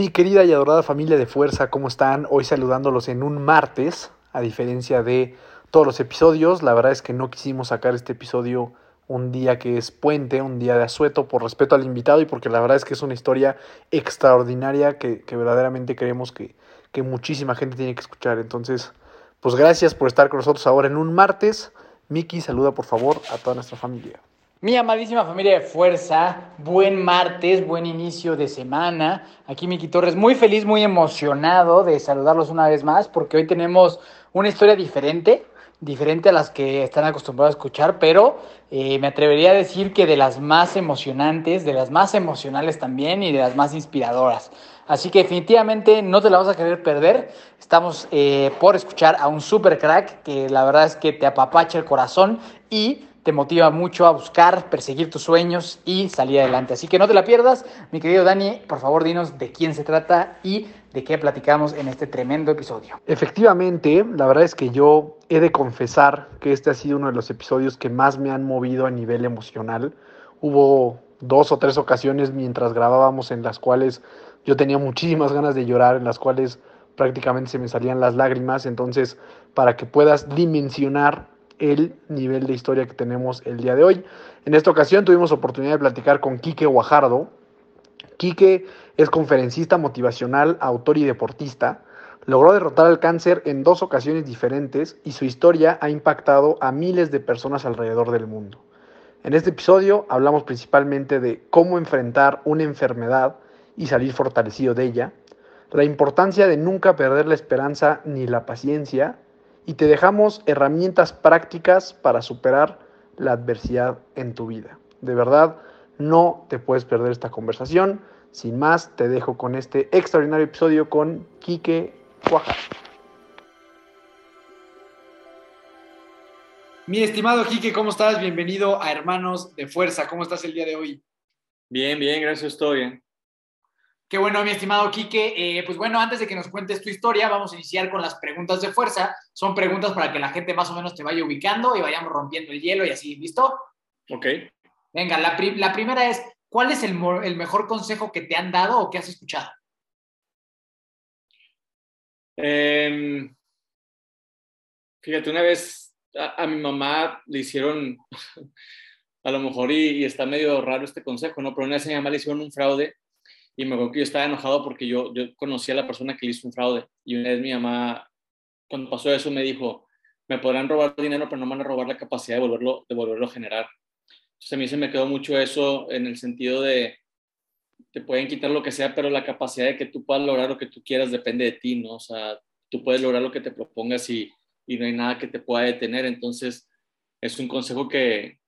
Mi querida y adorada familia de fuerza, ¿cómo están? Hoy saludándolos en un martes, a diferencia de todos los episodios. La verdad es que no quisimos sacar este episodio un día que es puente, un día de asueto, por respeto al invitado y porque la verdad es que es una historia extraordinaria que, verdaderamente creemos que muchísima gente tiene que escuchar. Entonces, pues gracias por estar con nosotros ahora en un martes. Miki, saluda por favor a toda nuestra familia. Mi amadísima familia de fuerza, buen martes, buen inicio de semana. Aquí Miki Torres, muy feliz, muy emocionado de saludarlos una vez más, porque hoy tenemos una historia diferente, diferente a las que están acostumbrados a escuchar, pero eh, me atrevería a decir que de las más emocionantes, de las más emocionales también y de las más inspiradoras. Así que definitivamente no te la vas a querer perder. Estamos eh, por escuchar a un super crack que la verdad es que te apapacha el corazón y te motiva mucho a buscar, perseguir tus sueños y salir adelante. Así que no te la pierdas. Mi querido Dani, por favor dinos de quién se trata y de qué platicamos en este tremendo episodio. Efectivamente, la verdad es que yo he de confesar que este ha sido uno de los episodios que más me han movido a nivel emocional. Hubo dos o tres ocasiones mientras grabábamos en las cuales yo tenía muchísimas ganas de llorar, en las cuales prácticamente se me salían las lágrimas. Entonces, para que puedas dimensionar el nivel de historia que tenemos el día de hoy. En esta ocasión tuvimos oportunidad de platicar con Quique Guajardo. Quique es conferencista motivacional, autor y deportista. Logró derrotar al cáncer en dos ocasiones diferentes y su historia ha impactado a miles de personas alrededor del mundo. En este episodio hablamos principalmente de cómo enfrentar una enfermedad y salir fortalecido de ella, la importancia de nunca perder la esperanza ni la paciencia, y te dejamos herramientas prácticas para superar la adversidad en tu vida. De verdad, no te puedes perder esta conversación. Sin más, te dejo con este extraordinario episodio con Quique Cuaja. Mi estimado Quique, ¿cómo estás? Bienvenido a Hermanos de Fuerza. ¿Cómo estás el día de hoy? Bien, bien, gracias, todo bien. Qué bueno, mi estimado Quique. Eh, pues bueno, antes de que nos cuentes tu historia, vamos a iniciar con las preguntas de fuerza. Son preguntas para que la gente más o menos te vaya ubicando y vayamos rompiendo el hielo y así, ¿listo? Ok. Venga, la, pri- la primera es, ¿cuál es el, mejor consejo que te han dado o que has escuchado? Em, fíjate, una vez a, a mi mamá le hicieron, a lo mejor, y, y está medio raro este consejo, ¿no? Pero una vez a mi mamá le hicieron un fraude y me acuerdo que yo estaba enojado porque yo, yo conocí a la persona que le hizo un fraude. Y una vez mi mamá, cuando pasó eso, me dijo, me podrán robar dinero, pero no me van a robar la capacidad de volverlo, de volverlo a generar. Entonces a mí se me quedó mucho eso en el sentido de, te pueden quitar lo que sea, pero la capacidad de que tú puedas lograr lo que tú quieras depende de ti, ¿no? O sea, tú puedes lograr lo que te propongas y, y no hay nada que te pueda detener. Entonces, es un consejo que,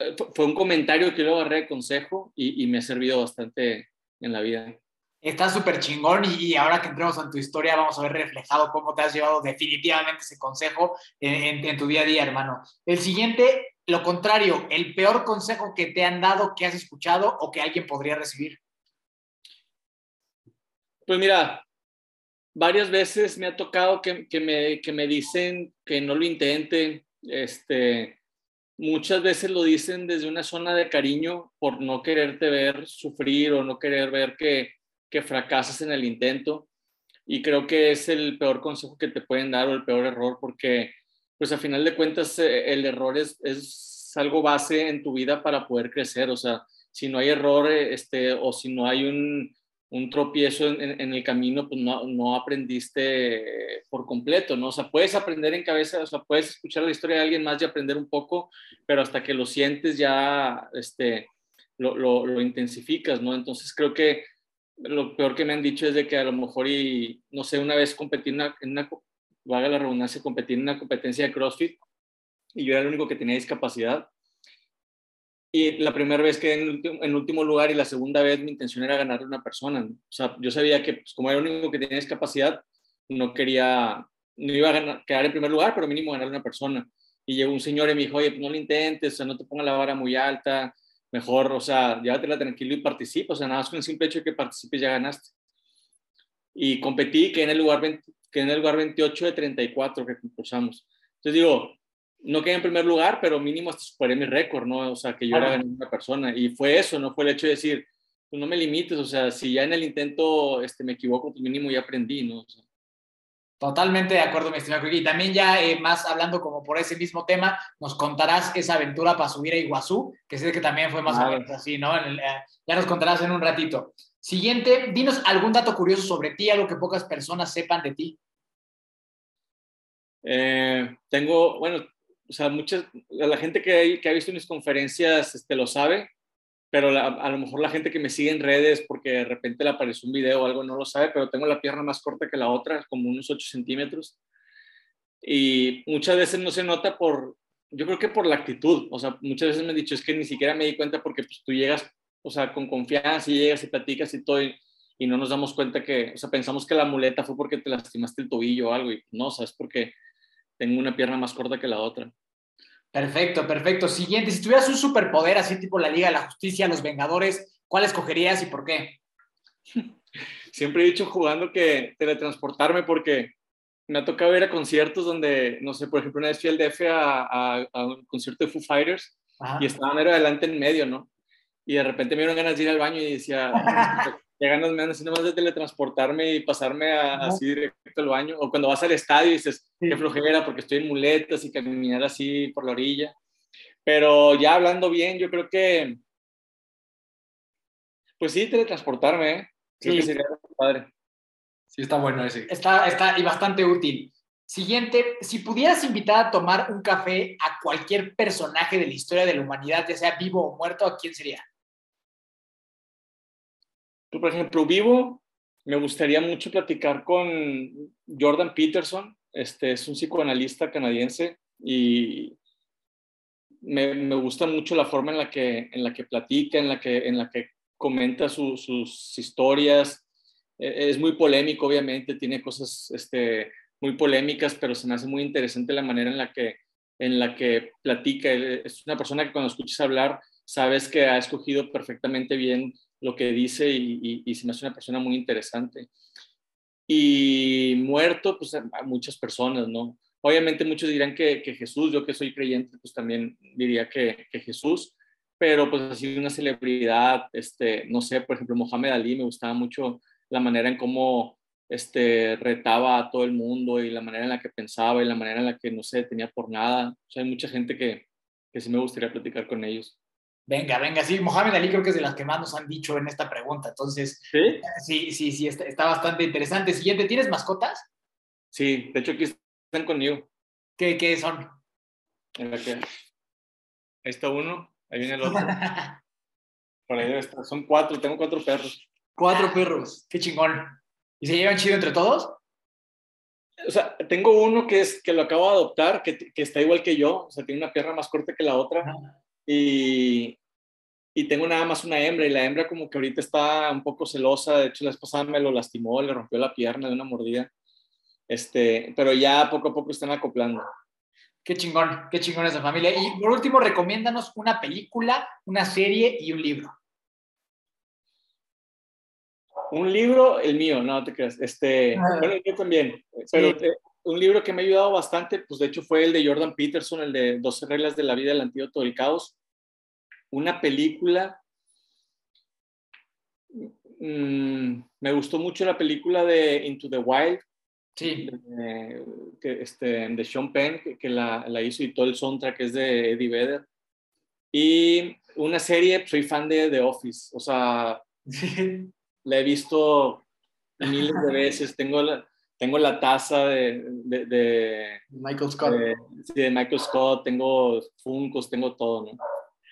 eh, fue un comentario que yo agarré de consejo y, y me ha servido bastante en la vida. Está súper chingón y, ahora que entremos en tu historia vamos a ver reflejado cómo te has llevado definitivamente ese consejo en, en- en tu día a día, hermano. El siguiente, lo contrario, el peor consejo que te han dado, que has escuchado o que alguien podría recibir. Pues mira, varias veces me ha tocado que, que me, que me dicen que no lo intenten. Este, muchas veces lo dicen desde una zona de cariño por no quererte ver sufrir o no querer ver que, que fracasas en el intento. Y creo que es el peor consejo que te pueden dar o el peor error porque, pues a final de cuentas, eh, el error es, es algo base en tu vida para poder crecer. O sea, si no hay error eh, este, o si no hay un, un tropiezo en, en, en, el camino, pues no, no aprendiste por completo, ¿no? O sea, puedes aprender en cabeza, o sea, puedes escuchar la historia de alguien más y aprender un poco, pero hasta que lo sientes ya, este, lo, lo, lo intensificas, ¿no? Entonces creo que lo peor que me han dicho es de que a lo mejor y, no sé, una vez competí en una, en una valga la redundancia, competí en una competencia de CrossFit y yo era el único que tenía discapacidad. Y la primera vez que en, en último lugar y la segunda vez mi intención era ganarle a una persona. O sea, yo sabía que pues, como era el único que tenía discapacidad, no quería, no iba a quedar en primer lugar, pero mínimo ganarle a una persona. Y llegó un señor y me dijo, oye, pues no lo intentes, o sea, no te pongas la vara muy alta, mejor, o sea, llévatela tranquilo y participa. O sea, nada más con el simple hecho de que participes ya ganaste. Y competí, que en el lugar, 20, que en el lugar 28 de 34 que concursamos. Entonces digo, no quedé en primer lugar, pero mínimo hasta superé mi récord, ¿no? O sea, que yo era una persona. Y fue eso, no fue el hecho de decir, pues no me limites, o sea, si ya en el intento este, me equivoco, pues mínimo ya aprendí, ¿no? Totalmente de acuerdo, mi estimado Y también ya eh, más hablando como por ese mismo tema, nos contarás esa aventura para subir a Iguazú, que sé que también fue más o menos así, ¿no? Eh, ya nos contarás en un ratito. Siguiente, dinos algún dato curioso sobre ti, algo que pocas personas sepan de ti. Eh, tengo, bueno, o sea, muchas, la gente que, ha visto mis conferencias este, lo sabe, pero a lo mejor la gente que me sigue en redes porque de repente le apareció un video o algo no lo sabe, pero tengo la pierna más corta que la otra, como unos 8 centímetros. Y muchas veces no se nota por, yo creo que por la actitud, o sea, muchas veces me han dicho, es que ni siquiera me di cuenta porque pues, tú llegas, o sea, con confianza y llegas y platicas y todo, y, y no nos damos cuenta que, o sea, pensamos que la muleta fue porque te lastimaste el tobillo o algo, y no, o sea, es porque tengo una pierna más corta que la otra. Perfecto, perfecto. Siguiente, si tuvieras un superpoder así tipo la Liga de la Justicia, los Vengadores, ¿cuál escogerías y por qué? Siempre he dicho jugando que teletransportarme porque me ha tocado ir a conciertos donde, no sé, por ejemplo, una vez fui al DF a, un concierto de Foo Fighters y estaba mero adelante en medio, ¿no? Y de repente me dieron ganas de ir al baño y decía, qué ganas me dan así nomás de teletransportarme y pasarme así directo al baño. O cuando vas al estadio y dices, qué flojera porque estoy en muletas y caminar así por la orilla. Pero ya hablando bien, yo creo que, pues sí, teletransportarme, ¿eh? Creo sí. que sería padre. Sí, está bueno ese. Está, está y bastante útil. Siguiente, si pudieras invitar a tomar un café a cualquier personaje de la historia de la humanidad, ya sea vivo o muerto, ¿a quién sería? Por ejemplo, vivo, me gustaría mucho platicar con Jordan Peterson, este es un psicoanalista canadiense y me, gusta mucho la forma en la que, en la que platica, en la que, en la que comenta sus historias. E, es muy polémico, obviamente, tiene cosas este, muy polémicas, pero se me hace muy interesante la manera en la que, en la que platica. Es una persona que cuando escuchas hablar, sabes que ha escogido perfectamente bien lo que dice y, y, se me hace una persona muy interesante. Y muerto, pues a muchas personas, ¿no? Obviamente muchos dirán que, que Jesús, yo que soy creyente, pues también diría que, que, Jesús, pero pues así una celebridad, este, no sé, por ejemplo, Mohamed Ali, me gustaba mucho la manera en cómo este, retaba a todo el mundo y la manera en la que pensaba y la manera en la que no se detenía por nada. O sea, hay mucha gente que, que sí me gustaría platicar con ellos. Venga, venga, sí, Mohamed Ali creo que es de las que más nos han dicho en esta pregunta, entonces, sí, sí, sí, sí está, bastante interesante. Siguiente, ¿tienes mascotas? Sí, de hecho aquí están conmigo. ¿Qué, qué son? Ahí está uno, ahí viene el otro. Por ahí está. Son cuatro, tengo cuatro perros. Cuatro perros, qué chingón. ¿Y se llevan chido entre todos? O sea, tengo uno que, es, que lo acabo de adoptar, que, que está igual que yo, o sea, tiene una pierna más corta que la otra. Y, y tengo nada más una hembra y la hembra como que ahorita está un poco celosa, de hecho la esposa me lo lastimó, le rompió la pierna de una mordida, este, pero ya poco a poco están acoplando. Qué chingón, qué chingón esa familia. Y por último, recomiéndanos una película, una serie y un libro. Un libro, el mío, no te creas. Este, ah. bueno, yo también, pero eh, un libro que me ha ayudado bastante, pues de hecho fue el de Jordan Peterson, el de 12 reglas de la vida del antídoto del caos una película. Mm, me gustó mucho la película de Into the Wild. Sí. De, que, este, de Sean Penn, que, la, la, hizo y todo el soundtrack es de Eddie Vedder. Y una serie, soy fan de The Office. O sea, la he visto miles de veces. Tengo la, tengo la taza de, de, Michael Scott. sí, de Michael Scott. Tengo Funkos, tengo todo, ¿no?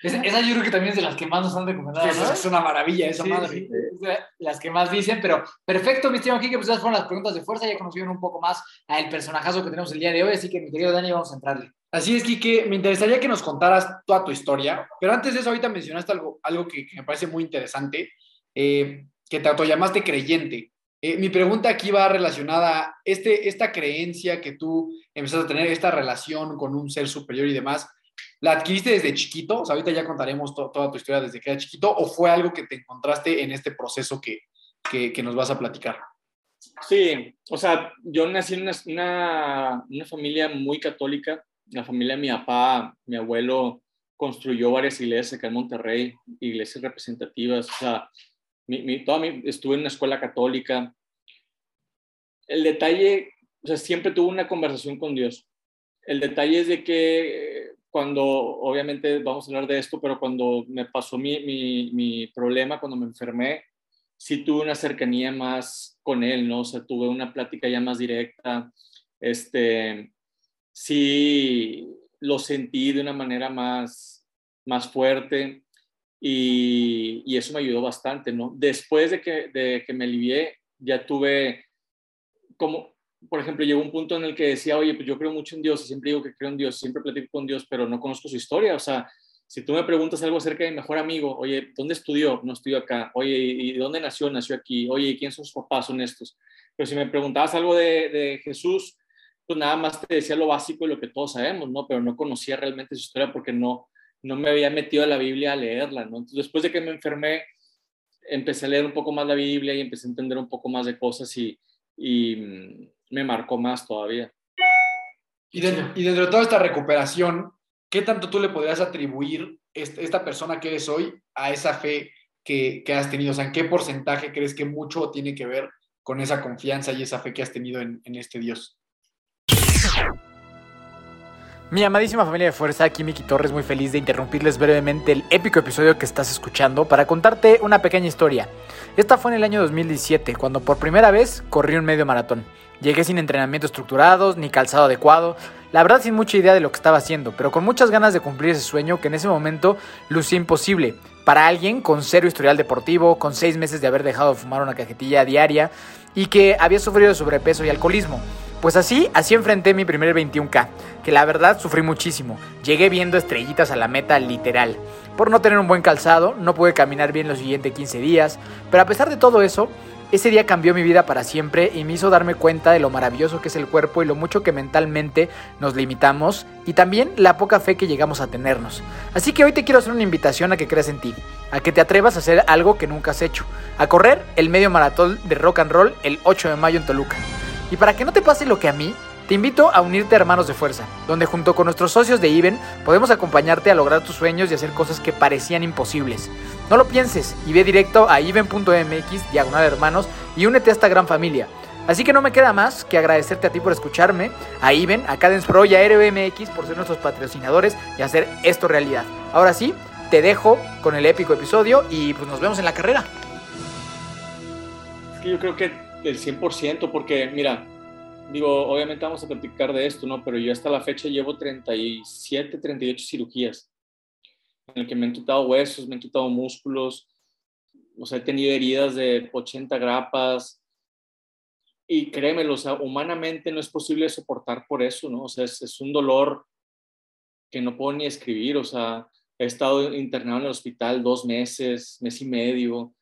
Esa, esa, yo creo que también es de las que más nos han recomendado. Sí, ¿no? Es una maravilla esa sí, madre. Sí, las que más dicen, pero perfecto, mi estimado Kike, pues esas fueron las preguntas de fuerza, ya conocieron un poco más al personajazo que tenemos el día de hoy, así que mi querido Dani, vamos a entrarle. Así es, Kike, me interesaría que nos contaras toda tu historia, pero antes de eso, ahorita mencionaste algo, algo que, que me parece muy interesante, eh, que te autollamaste creyente. Eh, mi pregunta aquí va relacionada a este, esta creencia que tú empezaste a tener, esta relación con un ser superior y demás. ¿La adquiriste desde chiquito? O sea, ahorita ya contaremos to toda tu historia desde que era chiquito, o fue algo que te encontraste en este proceso que, que, nos vas a platicar? Sí, o sea, yo nací en una, una, una, familia muy católica. La familia de mi papá, mi abuelo, construyó varias iglesias acá en Monterrey, iglesias representativas. O sea, mi, mi, toda mi, estuve en una escuela católica. El detalle, o sea, siempre tuve una conversación con Dios. El detalle es de que cuando, obviamente vamos a hablar de esto, pero cuando me pasó mi, mi, mi problema, cuando me enfermé, sí tuve una cercanía más con él, ¿no? O sea, tuve una plática ya más directa, este, sí lo sentí de una manera más, más fuerte y, y eso me ayudó bastante, ¿no? Después de que, de que me alivié, ya tuve como, por ejemplo, llegó un punto en el que decía, oye, pues yo creo mucho en Dios, y siempre digo que creo en Dios, siempre platico con Dios, pero no conozco su historia, o sea, si tú me preguntas algo acerca de mi mejor amigo, oye, ¿dónde estudió? No estudió acá. Oye, ¿y dónde nació? Nació aquí. Oye, ¿quién son sus papás? Son estos. Pero si me preguntabas algo de, de, Jesús, pues nada más te decía lo básico y lo que todos sabemos, ¿no? Pero no conocía realmente su historia porque no, no me había metido a la Biblia a leerla, ¿no? Entonces, después de que me enfermé, empecé a leer un poco más la Biblia y empecé a entender un poco más de cosas y, y me marcó más todavía. Y dentro, y dentro de toda esta recuperación, ¿qué tanto tú le podrías atribuir esta persona que eres hoy a esa fe que, que, has tenido? O sea, ¿en qué porcentaje crees que mucho tiene que ver con esa confianza y esa fe que has tenido en, en este Dios? Mi amadísima familia de fuerza, aquí Miki Torres, muy feliz de interrumpirles brevemente el épico episodio que estás escuchando para contarte una pequeña historia. Esta fue en el año 2017, cuando por primera vez corrí un medio maratón. Llegué sin entrenamiento estructurados, ni calzado adecuado, la verdad sin mucha idea de lo que estaba haciendo, pero con muchas ganas de cumplir ese sueño que en ese momento lucía imposible. Para alguien con cero historial deportivo, con seis meses de haber dejado de fumar una cajetilla diaria y que había sufrido sobrepeso y alcoholismo. Pues así, así enfrenté mi primer 21K, que la verdad sufrí muchísimo. Llegué viendo estrellitas a la meta literal. Por no tener un buen calzado, no pude caminar bien los siguientes 15 días, pero a pesar de todo eso, ese día cambió mi vida para siempre y me hizo darme cuenta de lo maravilloso que es el cuerpo y lo mucho que mentalmente nos limitamos y también la poca fe que llegamos a tenernos. Así que hoy te quiero hacer una invitación a que creas en ti, a que te atrevas a hacer algo que nunca has hecho, a correr el medio maratón de rock and roll el 8 de mayo en Toluca. Y para que no te pase lo que a mí, te invito a unirte a Hermanos de Fuerza, donde junto con nuestros socios de IBEN podemos acompañarte a lograr tus sueños y hacer cosas que parecían imposibles. No lo pienses y ve directo a iben.mx, diagonal hermanos, y únete a esta gran familia. Así que no me queda más que agradecerte a ti por escucharme, a Iben, a Cadence Pro y a RBMX por ser nuestros patrocinadores y hacer esto realidad. Ahora sí, te dejo con el épico episodio y pues nos vemos en la carrera. Es que yo creo que el 100%, porque mira, digo, obviamente vamos a platicar de esto, ¿no? Pero yo hasta la fecha llevo 37, 38 cirugías en el que me han quitado huesos, me han quitado músculos, o sea, he tenido heridas de 80 grapas y créemelo, o sea, humanamente no es posible soportar por eso, ¿no? O sea, es, es un dolor que no puedo ni escribir, o sea, he estado internado en el hospital dos meses, mes y medio,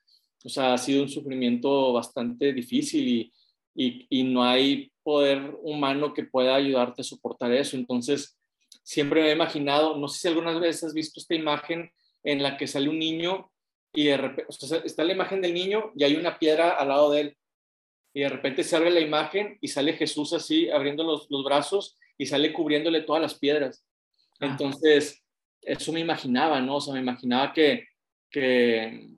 o sea, ha sido un sufrimiento bastante difícil y, y, y no hay poder humano que pueda ayudarte a soportar eso. Entonces, siempre me he imaginado, no sé si algunas veces has visto esta imagen en la que sale un niño y de repente, o sea, está la imagen del niño y hay una piedra al lado de él. Y de repente se abre la imagen y sale Jesús así, abriendo los, los brazos y sale cubriéndole todas las piedras. Entonces, eso me imaginaba, ¿no? O sea, me imaginaba que, que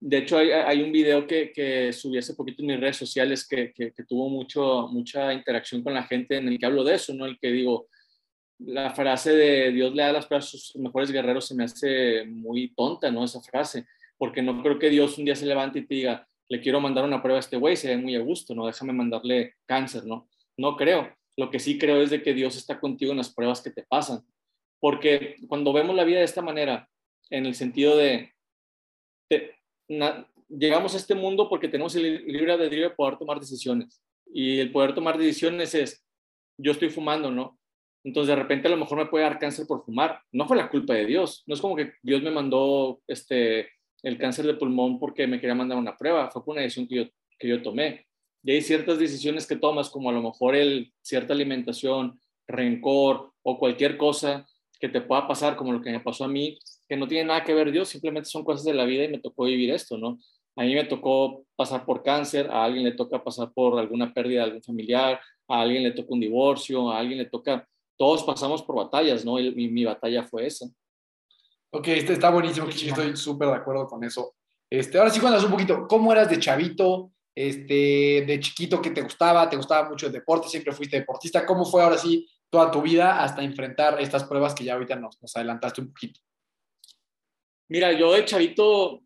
de hecho, hay, hay un video que, que, subí hace poquito en mis redes sociales que, que, que, tuvo mucho, mucha interacción con la gente en el que hablo de eso, ¿no? El que digo, la frase de Dios le da las pruebas a sus mejores guerreros se me hace muy tonta, ¿no? Esa frase, porque no creo que Dios un día se levante y te diga, le quiero mandar una prueba a este güey, se ve muy a gusto, ¿no? Déjame mandarle cáncer, ¿no? No creo. Lo que sí creo es de que Dios está contigo en las pruebas que te pasan. porque cuando vemos la vida de esta manera, en el sentido de, llegamos a este mundo porque tenemos el libre albedrío de poder tomar decisiones. Y el poder tomar decisiones es, yo estoy fumando, ¿no? Entonces de repente a lo mejor me puede dar cáncer por fumar. No fue la culpa de Dios. No es como que Dios me mandó este, el cáncer de pulmón porque me quería mandar una prueba. Fue por una decisión que yo, que yo tomé. Y hay ciertas decisiones que tomas, como a lo mejor el, cierta alimentación, rencor o cualquier cosa que te pueda pasar, como lo que me pasó a mí, que no tiene nada que ver Dios, simplemente son cosas de la vida y me tocó vivir esto, ¿no? A mí me tocó pasar por cáncer, a alguien le toca pasar por alguna pérdida de algún familiar, a alguien le toca un divorcio, a alguien le toca, todos pasamos por batallas, ¿no? Y mi, batalla fue esa. Ok, este está buenísimo, estoy súper de acuerdo con eso. Este, ahora sí, cuéntanos un poquito, ¿cómo eras de chavito? Este, de chiquito, ¿qué te gustaba? ¿Te gustaba mucho el deporte? ¿Siempre fuiste deportista? ¿Cómo fue ahora sí toda tu vida hasta enfrentar estas pruebas que ya ahorita nos, nos adelantaste un poquito? Mira, yo de chavito,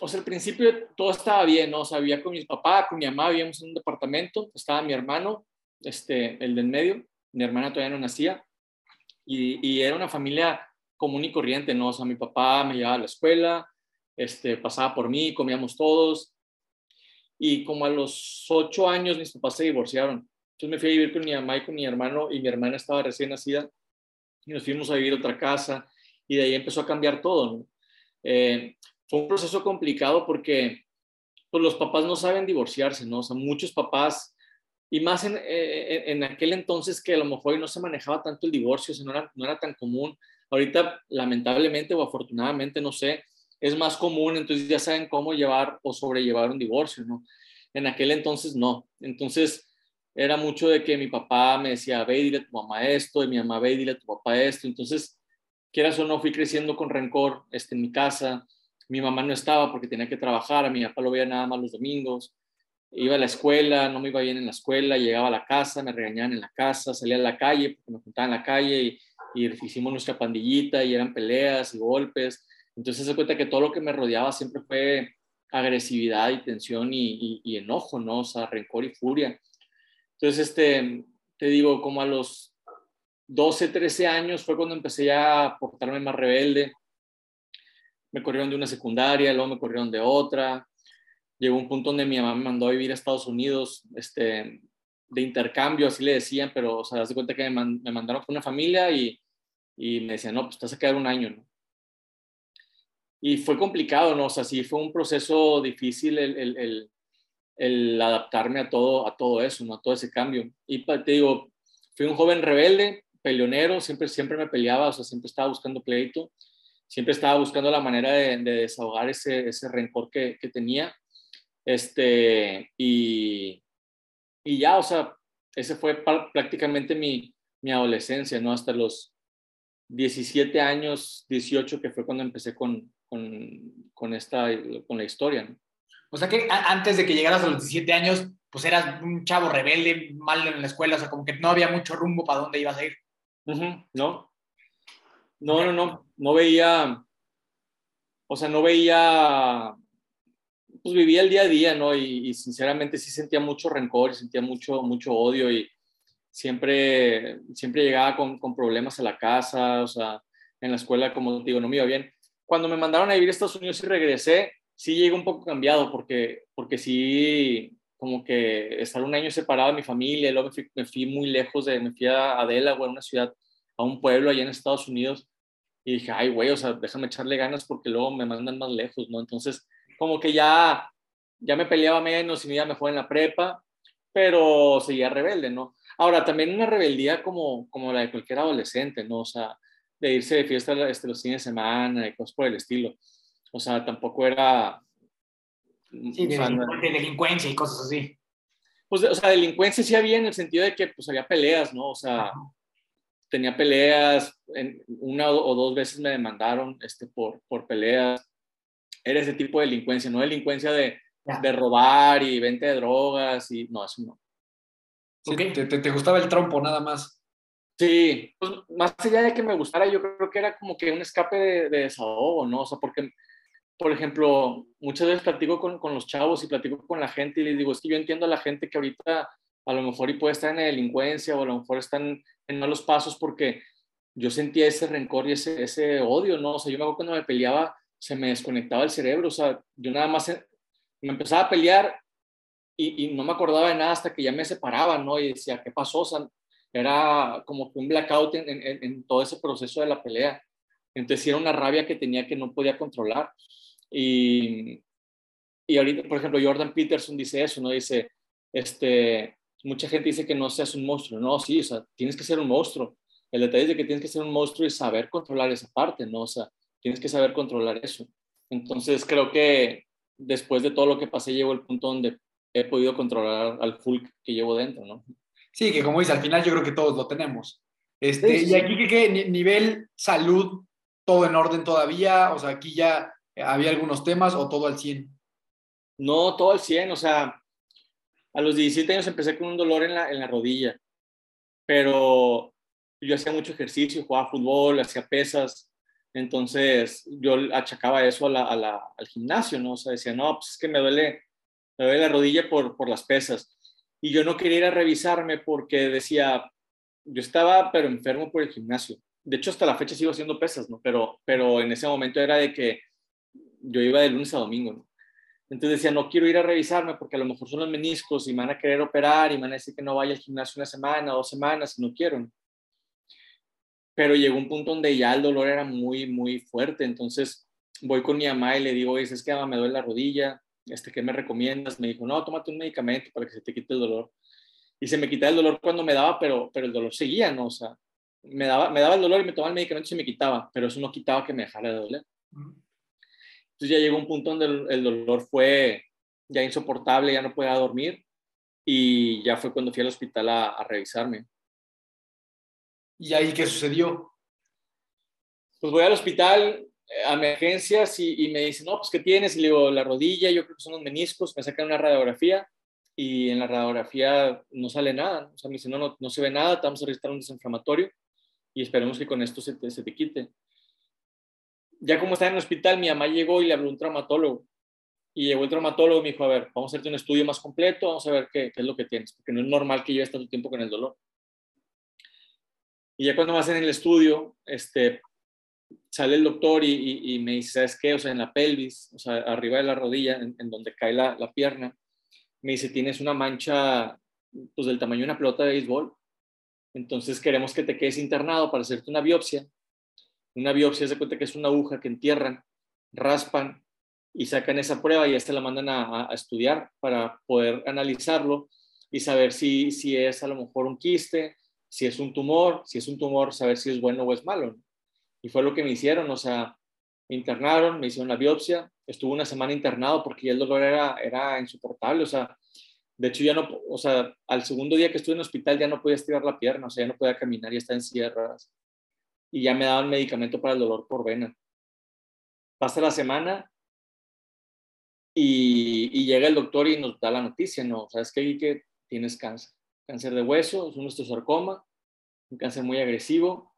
o sea, al principio todo estaba bien, ¿no? O sea, vivía con mis papás, con mi mamá, vivíamos en un departamento, estaba mi hermano, este, el del medio, mi hermana todavía no nacía, y, y, era una familia común y corriente, ¿no? O sea, mi papá me llevaba a la escuela, este, pasaba por mí, comíamos todos, y como a los ocho años mis papás se divorciaron. Entonces me fui a vivir con mi mamá y con mi hermano, y mi hermana estaba recién nacida, y nos fuimos a vivir a otra casa, y de ahí empezó a cambiar todo, ¿no? Eh, fue un proceso complicado porque pues, los papás no saben divorciarse, ¿no? O sea, muchos papás, y más en, eh, en, aquel entonces que a lo mejor no se manejaba tanto el divorcio, no, era, no era tan común. Ahorita, lamentablemente o afortunadamente, no sé, es más común, entonces ya saben cómo llevar o sobrellevar un divorcio, ¿no? En aquel entonces no. Entonces era mucho de que mi papá me decía, ve dile a tu mamá esto, y mi mamá ve dile a tu papá esto. Entonces quieras o no, fui creciendo con rencor este, en mi casa. Mi mamá no estaba porque tenía que trabajar, a mi papá lo veía nada más los domingos. Iba a la escuela, no me iba bien en la escuela, llegaba a la casa, me regañaban en la casa, salía a la calle porque me juntaba en la calle y, hicimos nuestra pandillita y eran peleas y golpes. Entonces se cuenta que todo lo que me rodeaba siempre fue agresividad y tensión y, y, enojo, ¿no? O sea, rencor y furia. Entonces, este, te digo, como a los 12, 13 años fue cuando empecé ya a portarme más rebelde. Me corrieron de una secundaria, luego me corrieron de otra. Llegó un punto donde mi mamá me mandó a vivir a Estados Unidos, este, de intercambio, así le decían, pero, o sea, das cuenta que me, mandaron con una familia y, y, me decían, no, pues te vas a quedar un año, ¿no? Y fue complicado, ¿no? O sea, sí fue un proceso difícil el, el, el, el adaptarme a todo, a todo eso, ¿no? A todo ese cambio. Y te digo, fui un joven rebelde, peleonero, siempre, siempre me peleaba, o sea, siempre estaba buscando pleito, siempre estaba buscando la manera de, desahogar ese, ese rencor que, que, tenía. Este, y, y ya, o sea, ese fue prácticamente mi, mi adolescencia, ¿no? Hasta los 17 años, 18, que fue cuando empecé con, con, con esta, con la historia, ¿no? O sea que antes de que llegaras a los 17 años, pues eras un chavo rebelde, mal en la escuela, o sea, como que no había mucho rumbo para dónde ibas a ir. No, no, no, no, no veía, o sea, no veía, pues vivía el día a día, ¿no? Y, sinceramente sí sentía mucho rencor y sentía mucho, mucho odio y siempre, siempre llegaba con, con problemas a la casa, o sea, en la escuela, como digo, no me iba bien. Cuando me mandaron a vivir a Estados Unidos y regresé, sí llegué un poco cambiado porque, porque sí, como que estar un año separado de mi familia, luego me fui, muy lejos, de, me fui a, Delaware, una ciudad, a un pueblo allá en Estados Unidos, y dije, ay, güey, o sea, déjame echarle ganas porque luego me mandan más lejos, ¿no? Entonces, como que ya, ya me peleaba menos y me iba mejor en la prepa, pero seguía rebelde, ¿no? Ahora, también una rebeldía como, como la de cualquier adolescente, ¿no? O sea, de irse de fiesta este, los fines de semana y cosas por el estilo. O sea, tampoco era Sí, de, delincuencia y cosas así. Pues, o sea, delincuencia sí había en el sentido de que, pues, había peleas, ¿no? O sea, tenía peleas, en, una o dos veces me demandaron este, por, por peleas. Era ese tipo de delincuencia, no delincuencia de, de robar y venta de drogas y no, eso no. te, te, gustaba el trompo nada más. Sí, pues más allá de que me gustara, yo creo que era como que un escape de, de desahogo, ¿no? O sea, porque por ejemplo, muchas veces platico con, con, los chavos y platico con la gente y les digo, es que yo entiendo a la gente que ahorita a lo mejor y puede estar en delincuencia o a lo mejor están en malos pasos porque yo sentía ese rencor y ese, ese odio, ¿no? O sea, yo me acuerdo cuando me peleaba, se me desconectaba el cerebro, o sea, yo nada más me empezaba a pelear y, no me acordaba de nada hasta que ya me separaba, ¿no? Y decía, ¿qué pasó? O sea, era como que un blackout en, todo ese proceso de la pelea. Entonces era una rabia que tenía que no podía controlar. Y, y ahorita, por ejemplo, Jordan Peterson dice eso, ¿no? Dice, este, mucha gente dice que no seas un monstruo. No, sí, o sea, tienes que ser un monstruo. El detalle es de que tienes que ser un monstruo y saber controlar esa parte, ¿no? O sea, tienes que saber controlar eso. Entonces creo que después de todo lo que pasé, llego al punto donde he podido controlar al Hulk que llevo dentro, ¿no? Sí, que como dice, al final yo creo que todos lo tenemos. Este, Y aquí, ¿qué, ¿qué, nivel salud, todo en orden todavía? O sea, aquí ya había algunos temas o todo al 100? No, todo al 100, o sea, a los 17 años empecé con un dolor en la, en la rodilla, pero yo hacía mucho ejercicio, jugaba fútbol, hacía pesas, entonces yo achacaba eso a la, a al gimnasio, ¿no? O sea, decía, no, pues es que me duele, me duele la rodilla por, por las pesas. Y yo no quería ir a revisarme porque decía, yo estaba pero enfermo por el gimnasio. De hecho, hasta la fecha sigo haciendo pesas, ¿no? Pero, pero en ese momento era de que yo iba de lunes a domingo, ¿no? Entonces decía, no quiero ir a revisarme porque a lo mejor son los meniscos y me van a querer operar y me van a decir que no vaya al gimnasio una semana, dos semanas y no quiero. Pero llegó un punto donde ya el dolor era muy, muy fuerte. Entonces voy con mi mamá y le digo, es que me duele la rodilla, este, ¿qué me recomiendas? Me dijo, no, tómate un medicamento para que se te quite el dolor. Y se me quitaba el dolor cuando me daba, pero, pero el dolor seguía, ¿no? O sea, me daba, me daba el dolor y me tomaba el medicamento y se me quitaba, pero eso no quitaba que me dejara de doler. Entonces ya llegó un punto donde el, dolor fue ya insoportable, ya no podía dormir y ya fue cuando fui al hospital a, revisarme. ¿Y ahí qué sucedió? Pues voy al hospital eh, a emergencias y, me dicen, no, pues ¿qué tienes? Y le digo, la rodilla, yo creo que son los meniscos, me sacan una radiografía y en la radiografía no sale nada. O sea, me dicen, no, no, no se ve nada, te vamos a registrar un desinflamatorio y esperemos que con esto se te, quite ya como estaba en el hospital, mi mamá llegó y le habló a un traumatólogo. Y llegó el traumatólogo y me dijo, a ver, vamos a hacerte un estudio más completo, vamos a ver qué es lo que tienes, porque no es normal que lleves tanto tiempo con el dolor. Y ya cuando me hacen el estudio, este, sale el doctor y, me dice, ¿sabes qué? O sea, en la pelvis, o sea, arriba de la rodilla, en, en donde cae la, la, pierna, me dice, tienes una mancha, pues del tamaño de una pelota de béisbol. Entonces queremos que te quedes internado para hacerte una biopsia una biopsia, se cuenta que es una aguja que entierran, raspan y sacan esa prueba y esta la mandan a, a, estudiar para poder analizarlo y saber si, si es a lo mejor un quiste, si es un tumor, si es un tumor, saber si es bueno o es malo. Y fue lo que me hicieron, o sea, me internaron, me hicieron la biopsia, estuve una semana internado porque ya el dolor era, era insoportable, o sea, de hecho ya no, o sea, al segundo día que estuve en el hospital ya no podía estirar la pierna, o sea, ya no podía caminar, y estaba en sierras y ya me daban medicamento para el dolor por vena. Pasa la semana y, llega el doctor y nos da la noticia, ¿no? ¿Sabes qué? Que tienes cáncer. Cáncer de hueso, es un osteosarcoma, un cáncer muy agresivo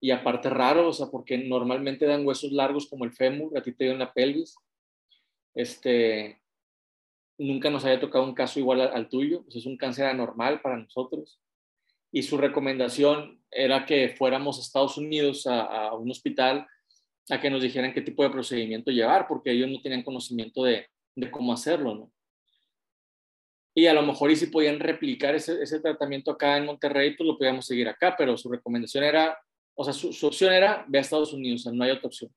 y aparte raro, o sea, porque normalmente dan huesos largos como el fémur, a ti te dio en la pelvis. Este, nunca nos había tocado un caso igual al, tuyo, es un cáncer anormal para nosotros y su recomendación era que fuéramos a Estados Unidos a, un hospital a que nos dijeran qué tipo de procedimiento llevar, porque ellos no tenían conocimiento de, de cómo hacerlo, ¿no? Y a lo mejor y si podían replicar ese, ese, tratamiento acá en Monterrey, pues lo podíamos seguir acá, pero su recomendación era, o sea, su, su opción era ve a Estados Unidos, o sea, no hay otra opción.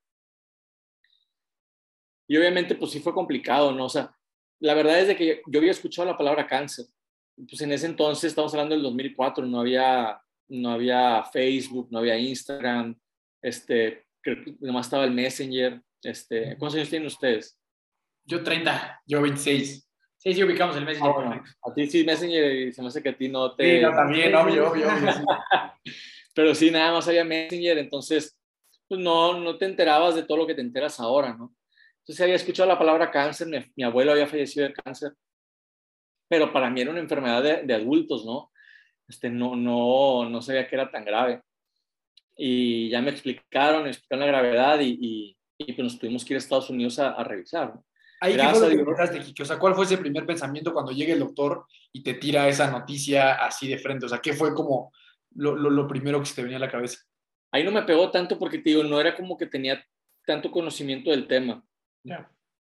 Y obviamente, pues sí fue complicado, ¿no? O sea, la verdad es de que yo había escuchado la palabra cáncer, pues en ese entonces, estamos hablando del 2004, no había, no había Facebook, no había Instagram, este, nomás estaba el Messenger. Este, ¿Cuántos años tienen ustedes? Yo 30, yo 26. Sí, sí, ubicamos el Messenger. Ah, bueno, a ti sí, Messenger, y se me hace que a ti no te... Sí, no, también, obvio, obvio. obvio sí. Pero sí, nada más había Messenger, entonces, pues no, no te enterabas de todo lo que te enteras ahora, ¿no? Entonces había escuchado la palabra cáncer, mi, mi abuelo había fallecido de cáncer, pero para mí era una enfermedad de, de adultos, ¿no? Este, no, no, no sabía que era tan grave. Y ya me explicaron, me explicaron la gravedad y, y, y pues nos tuvimos que ir a Estados Unidos a, a revisar. ¿no? Ahí fue lo que Kiki? O sea, ¿cuál fue ese primer pensamiento cuando llega el doctor y te tira esa noticia así de frente? O sea, ¿qué fue como lo, lo, primero que se te venía a la cabeza? Ahí no me pegó tanto porque te digo, no era como que tenía tanto conocimiento del tema.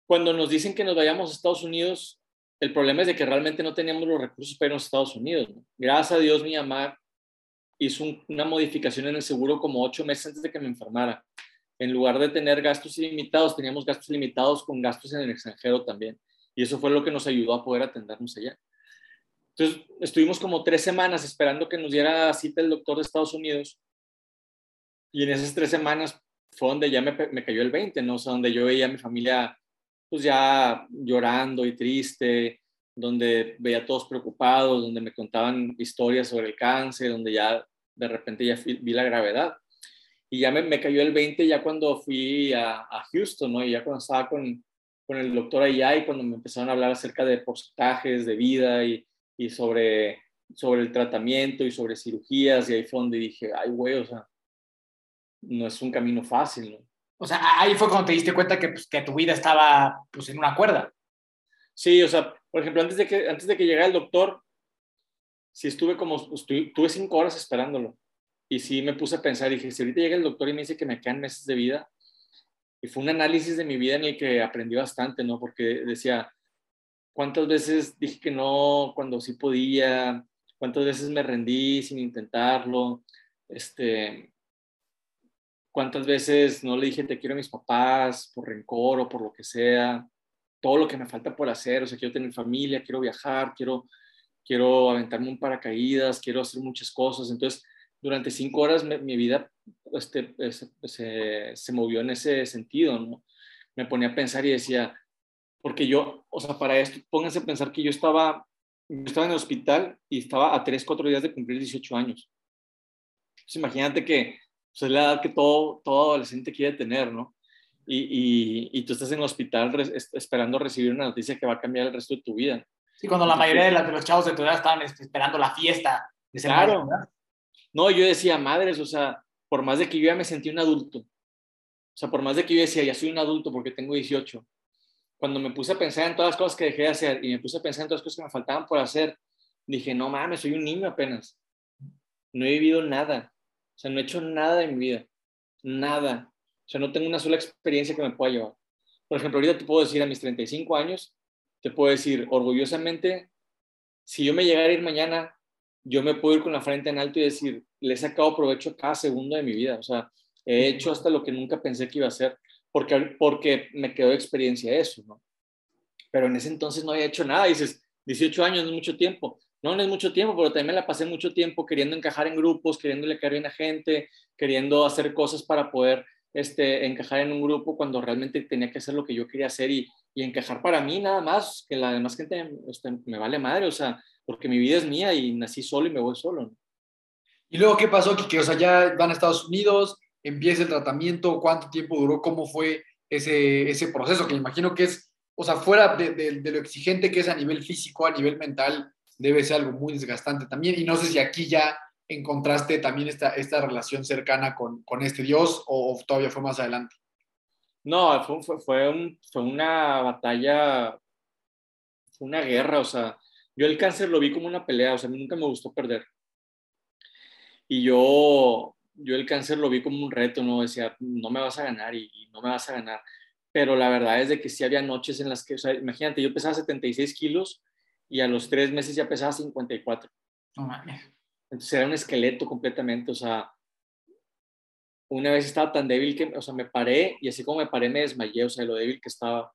Cuando nos dicen que nos vayamos a Estados Unidos, el problema es de que realmente no teníamos los recursos para ir a Estados Unidos. Gracias a Dios, mi mamá hizo una modificación en el seguro como ocho meses antes de que me enfermara. En lugar de tener gastos ilimitados, teníamos gastos limitados con gastos en el extranjero también. Y eso fue lo que nos ayudó a poder atendernos allá. Entonces, estuvimos como tres semanas esperando que nos diera cita el doctor de Estados Unidos. Y en esas tres semanas fue donde ya me, me cayó el 20, ¿no? O sea, donde yo veía a mi familia, pues ya llorando y triste, donde veía a todos preocupados, donde me contaban historias sobre el cáncer, donde ya de repente ya vi la gravedad. Y ya me, me, cayó el 20 ya cuando fui a, a Houston, ¿no? Y ya cuando estaba con, con el doctor allá y cuando me empezaron a hablar acerca de porcentajes de vida y, y sobre, sobre el tratamiento y sobre cirugías y ahí fue donde dije, ay, güey, o sea, no es un camino fácil, ¿no? O sea, ahí fue cuando te diste cuenta que, pues, que tu vida estaba pues, en una cuerda. Sí, o sea, por ejemplo, antes de que, antes de que llegara el doctor, sí estuve como, estuve cinco horas esperándolo. Y sí me puse a pensar, dije, si ahorita llega el doctor y me dice que me quedan meses de vida, y fue un análisis de mi vida en el que aprendí bastante, ¿no? Porque decía, cuántas veces dije que no cuando sí podía, cuántas veces me rendí sin intentarlo, este, cuántas veces no le dije te quiero a mis papás por rencor o por lo que sea, todo lo que me falta por hacer, o sea, quiero tener familia, quiero viajar, quiero, quiero aventarme un paracaídas, quiero hacer muchas cosas. Entonces, durante cinco horas mi vida este, se, se movió en ese sentido, ¿no? Me ponía a pensar y decía, porque yo, o sea, para esto, pónganse a pensar que yo estaba, estaba en el hospital y estaba a 3, 4 días de cumplir 18 años. Pues imagínate que pues, es la edad que todo, todo adolescente quiere tener, ¿no? Y, y, y, tú estás en el hospital esperando recibir una noticia que va a cambiar el resto de tu vida. Sí, cuando la mayoría de, los chavos de tu edad estaban este, esperando la fiesta. De claro. No, yo decía, madres, o sea, por más de que yo ya me sentí un adulto, o sea, por más de que yo decía, ya soy un adulto porque tengo 18, cuando me puse a pensar en todas las cosas que dejé de hacer y me puse a pensar en todas las cosas que me faltaban por hacer, dije, no mames, soy un niño apenas. No he vivido nada. O sea, no he hecho nada de mi vida. Nada. O sea, no tengo una sola experiencia que me pueda llevar. Por ejemplo, ahorita te puedo decir a mis 35 años, te puedo decir orgullosamente, si yo me llegara a ir mañana, yo me puedo ir con la frente en alto y decir, le he sacado provecho a cada segundo de mi vida. O sea, he hecho hasta lo que nunca pensé que iba a hacer porque, porque me quedó experiencia eso, ¿no? Pero en ese entonces no había hecho nada. dices, 18 años no es mucho tiempo. No, no es mucho tiempo, pero también me la pasé mucho tiempo queriendo encajar en grupos, queriéndole caer bien a gente, queriendo hacer cosas para poder este, encajar en un grupo cuando realmente tenía que hacer lo que yo quería hacer y, y encajar para mí nada más, que la demás gente este, me vale madre, o sea, porque mi vida es mía y nací solo y me voy solo. ¿no? ¿Y luego qué pasó, que O sea, ya van a Estados Unidos, empieza el tratamiento, cuánto tiempo duró, cómo fue ese, ese proceso, que imagino que es, o sea, fuera de, de, lo exigente que es a nivel físico, a nivel mental, debe ser algo muy desgastante también. Y no sé si aquí ya encontraste también esta, esta relación cercana con, con este Dios o, todavía fue más adelante. No, fue, fue, fue, un, fue una batalla, fue una guerra, o sea, yo el cáncer lo vi como una pelea, o sea, nunca me gustó perder. Y yo, yo el cáncer lo vi como un reto, ¿no? Decía, no me vas a ganar y, no me vas a ganar. Pero la verdad es de que sí había noches en las que, o sea, imagínate, yo pesaba 76 kilos y a los tres meses ya pesaba 54. No mames. Entonces era un esqueleto completamente, o sea, una vez estaba tan débil que, o sea, me paré y así como me paré me desmayé, o sea, lo débil que estaba,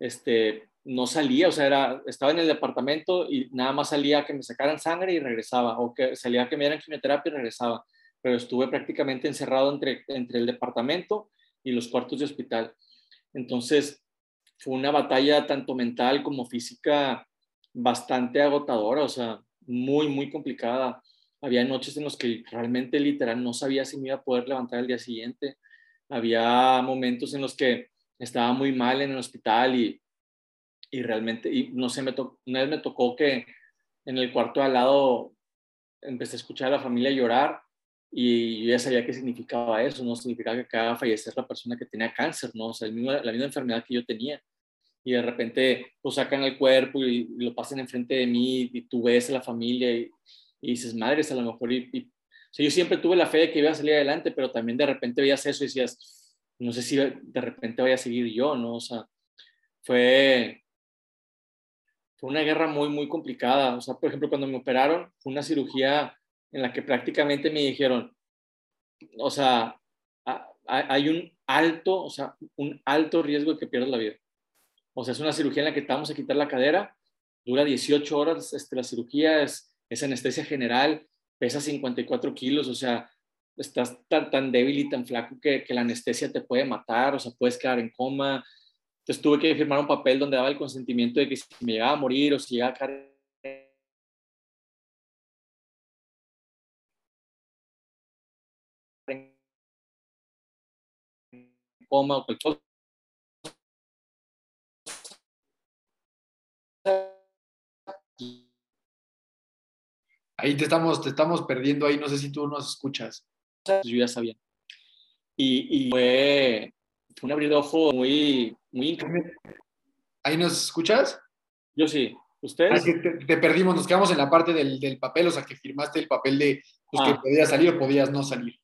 este, no salía, o sea, era, estaba en el departamento y nada más salía que me sacaran sangre y regresaba, o que salía que me dieran quimioterapia y regresaba pero estuve prácticamente encerrado entre, entre el departamento y los cuartos de hospital. Entonces, fue una batalla tanto mental como física bastante agotadora, o sea, muy, muy complicada. Había noches en los que realmente literal no sabía si me iba a poder levantar el día siguiente. Había momentos en los que estaba muy mal en el hospital y, y realmente, y no sé, me una vez me tocó que en el cuarto de al lado empecé a escuchar a la familia llorar y yo ya sabía qué significaba eso, ¿no? Significaba que acaba de fallecer la persona que tenía cáncer, ¿no? O sea, la misma enfermedad que yo tenía. Y de repente, pues sacan el cuerpo y, lo pasan enfrente de mí y tú ves a la familia y, dices, madres, a lo mejor, y, sea, yo siempre tuve la fe de que iba a salir adelante, pero también de repente veías eso y decías, no sé si de repente voy a seguir yo, ¿no? O sea, fue, fue una guerra muy, muy complicada. O sea, por ejemplo, cuando me operaron, fue una cirugía en la que prácticamente me dijeron, o sea, hay un alto, o sea, un alto riesgo de que pierdas la vida. O sea, es una cirugía en la que te vamos a quitar la cadera, dura 18 horas este, la cirugía, es, es anestesia general, pesa 54 kilos, o sea, estás tan, tan débil y tan flaco que, que, la anestesia te puede matar, o sea, puedes quedar en coma. Entonces tuve que firmar un papel donde daba el consentimiento de que si me llegaba a morir o si llegaba a caer en coma o cualquier Ahí te estamos, te estamos perdiendo ahí, no sé si tú nos escuchas. Yo ya sabía. Y, y fue, fue, un abrir de ojo muy, muy ¿Ahí nos escuchas? Yo sí. ¿Ustedes? Ah, te, te, perdimos, nos quedamos en la parte del, del, papel, o sea, que firmaste el papel de pues, ah. que podías salir o podías no salir.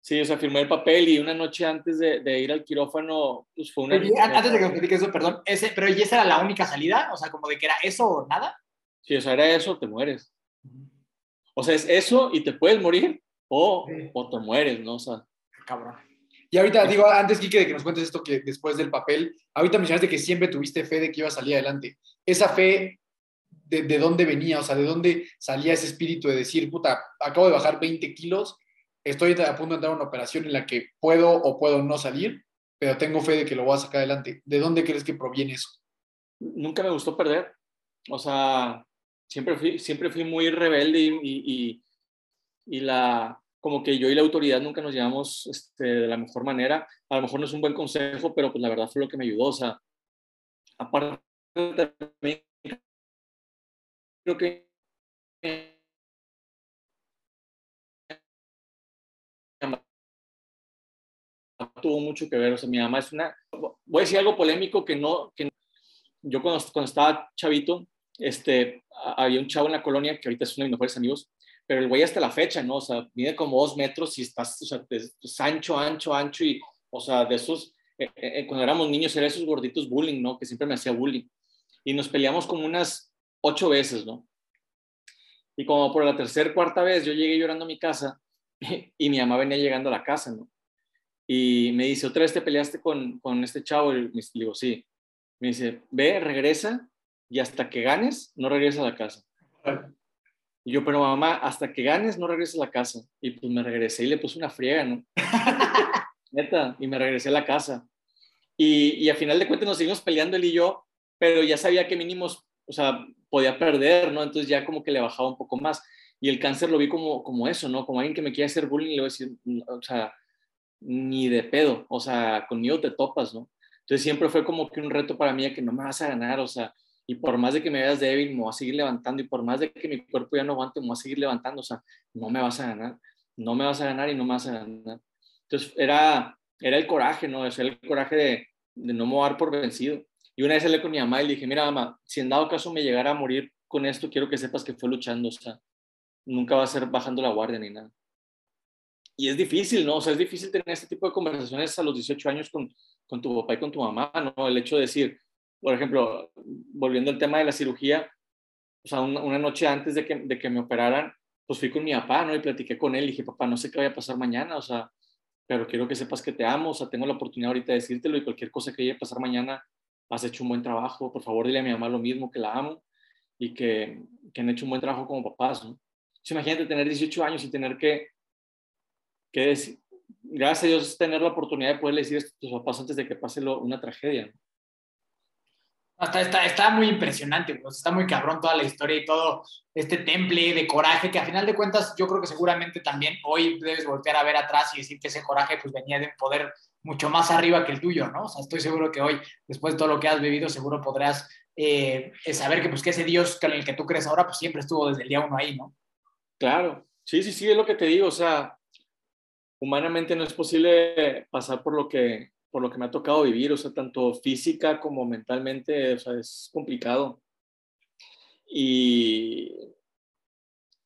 Sí, o sea, firmé el papel y una noche antes de, de ir al quirófano, pues fue una... Pero, antes de que me expliques eso, perdón, ese, pero ¿y esa era la única salida? O sea, como de que era eso o nada. Sí, o sea, era eso, te mueres. O sea, es eso y te puedes morir o, sí. o te mueres, ¿no? O sea. Cabrón. Y ahorita, digo, antes, Kike, de que nos cuentes esto que después del papel, ahorita mencionaste que siempre tuviste fe de que iba a salir adelante. Esa fe, de, de, dónde venía? O sea, ¿de dónde salía ese espíritu de decir, puta, acabo de bajar 20 kilos, estoy a punto de entrar a una operación en la que puedo o puedo no salir, pero tengo fe de que lo voy a sacar adelante? ¿De dónde crees que proviene eso? Nunca me gustó perder. O sea, siempre fui, siempre fui muy rebelde y, y, y, la, como que yo y la autoridad nunca nos llevamos este, de la mejor manera. A lo mejor no es un buen consejo, pero pues la verdad fue lo que me ayudó. O sea, aparte también creo que tuvo mucho que ver. O sea, mi mamá es una, voy a decir algo polémico que no, que yo cuando, cuando estaba chavito, este, había un chavo en la colonia que ahorita es uno de mis mejores amigos, pero el güey hasta la fecha, ¿no? O sea, mide como dos metros y estás, o sea, ancho, ancho, ancho y, o sea, de esos, eh, eh, cuando éramos niños, era esos gorditos bullying, ¿no? Que siempre me hacía bullying. Y nos peleamos como unas ocho veces, ¿no? Y como por la tercera, cuarta vez, yo llegué llorando a mi casa y mi mamá venía llegando a la casa, ¿no? Y me dice, ¿otra vez te peleaste con, con este chavo? Y le digo, sí. Me dice, ve, regresa y hasta que ganes, no regreses a la casa. Y yo, pero mamá, hasta que ganes, no regreses a la casa. Y pues me regresé y le puse una friega, ¿no? Neta, y me regresé a la casa. Y, y a final de cuentas nos seguimos peleando él y yo, pero ya sabía que mínimos, o sea, podía perder, ¿no? Entonces ya como que le bajaba un poco más. Y el cáncer lo vi como, como eso, ¿no? Como alguien que me quiere hacer bullying, le voy a decir, o sea, ni de pedo, o sea, conmigo te topas, ¿no? Entonces siempre fue como que un reto para mí que no me vas a ganar, o sea, y por más de que me veas débil, me voy a seguir levantando y por más de que mi cuerpo ya no aguante, me voy a seguir levantando, o sea, no me vas a ganar, no me vas a ganar y no me vas a ganar. Entonces era, era el coraje, ¿no? Es el coraje de, de no dar por vencido. Y una vez hablé con mi mamá y le dije, mira, mamá, si en dado caso me llegara a morir con esto, quiero que sepas que fue luchando, o sea, nunca va a ser bajando la guardia ni nada. Y es difícil, ¿no? O sea, es difícil tener este tipo de conversaciones a los 18 años con, con tu papá y con tu mamá, ¿no? El hecho de decir, por ejemplo, volviendo al tema de la cirugía, o sea, una, una noche antes de que, de que, me operaran, pues fui con mi papá, ¿no? Y platiqué con él y dije, papá, no sé qué vaya a pasar mañana, o sea, pero quiero que sepas que te amo, o sea, tengo la oportunidad ahorita de decírtelo y cualquier cosa que vaya a pasar mañana, has hecho un buen trabajo, por favor dile a mi mamá lo mismo, que la amo y que, que han hecho un buen trabajo como papás, ¿no? Entonces, imagínate tener 18 años y tener que, que decir, gracias a Dios, tener la oportunidad de poderle decir esto a tus papás antes de que pase lo, una tragedia. ¿no? Hasta está, muy impresionante, está muy cabrón toda la historia y todo este temple de coraje que a final de cuentas yo creo que seguramente también hoy debes voltear a ver atrás y decir que ese coraje pues venía de un poder mucho más arriba que el tuyo, ¿no? O sea, estoy seguro que hoy, después de todo lo que has vivido, seguro podrás eh, saber que pues que ese Dios con el que tú crees ahora pues siempre estuvo desde el día uno ahí, ¿no? Claro, sí, sí, sí, es lo que te digo, o sea, humanamente no es posible pasar por lo que por lo que me ha tocado vivir, o sea, tanto física como mentalmente, o sea, es complicado. Y,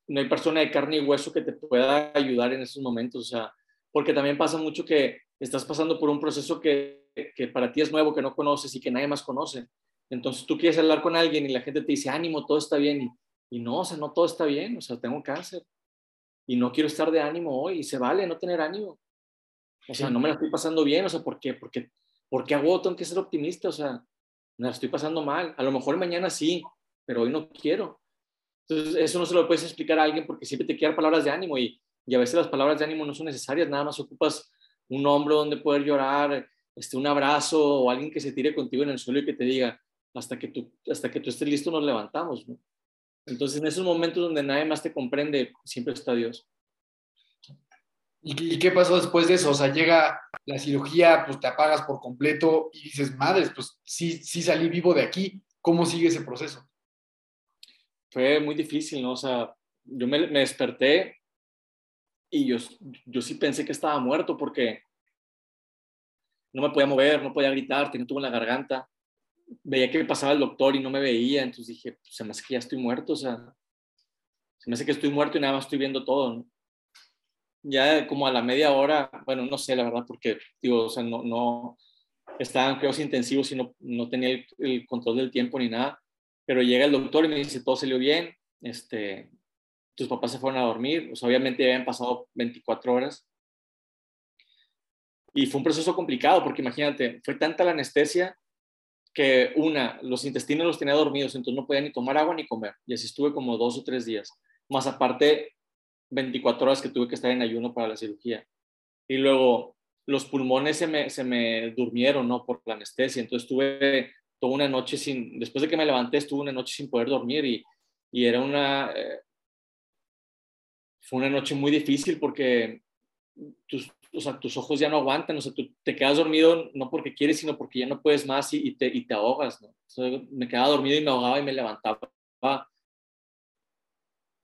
no hay persona de carne y hueso que te pueda ayudar en esos momentos, o sea, porque también pasa mucho que estás pasando por un proceso que, que para ti es nuevo, que no conoces y que nadie más conoce. Entonces tú quieres hablar con alguien y la gente te dice, ánimo, todo está bien. Y, y no, o sea, no todo está bien, o sea, tengo cáncer y no quiero estar de ánimo hoy y se vale no tener ánimo. O sea, no me la estoy pasando bien, o sea, ¿por qué? Porque, porque hago, tengo que ser optimista, o sea, me la estoy pasando mal. A lo mejor mañana sí, pero hoy no quiero. Entonces, eso no se lo puedes explicar a alguien porque siempre te quieren palabras de ánimo y, y a veces las palabras de ánimo no son necesarias, nada más ocupas un hombro donde poder llorar, este, un abrazo o alguien que se tire contigo en el suelo y que te diga, hasta que tú, hasta que tú estés listo nos levantamos. ¿no? Entonces, en esos momentos donde nadie más te comprende, siempre está Dios. ¿Y qué pasó después de eso? O sea, llega la cirugía, pues te apagas por completo y dices, madres, pues sí, sí salí vivo de aquí. ¿Cómo sigue ese proceso? Fue muy difícil, ¿no? O sea, yo me, desperté y yo, yo sí pensé que estaba muerto porque no me podía mover, no podía gritar, tenía todo en la garganta. Veía que pasaba el doctor y no me veía, entonces dije, pues, se me hace que ya estoy muerto, o sea, se me hace que estoy muerto y nada más estoy viendo todo, ¿no? Ya como a la media hora, bueno, no sé la verdad, porque, digo, o sea, no, no estaba en cuidados intensivos y no, no tenía el, el, control del tiempo ni nada, pero llega el doctor y me dice, todo salió bien, este, tus papás se fueron a dormir, o sea, obviamente habían pasado 24 horas. Y fue un proceso complicado, porque imagínate, fue tanta la anestesia que una, los intestinos los tenía dormidos, entonces no podía ni tomar agua ni comer. Y así estuve como dos o tres días. Más aparte, 24 horas que tuve que estar en ayuno para la cirugía. Y luego los pulmones se me, se me durmieron, ¿no? Por la anestesia. Entonces estuve toda una noche sin, después de que me levanté, estuve una noche sin poder dormir y, y era una, eh, fue una noche muy difícil porque tus, o sea, tus ojos ya no aguantan, o sea, tú te quedas dormido no porque quieres, sino porque ya no puedes más y, y te, y te ahogas, ¿no? me quedaba dormido y me ahogaba y me levantaba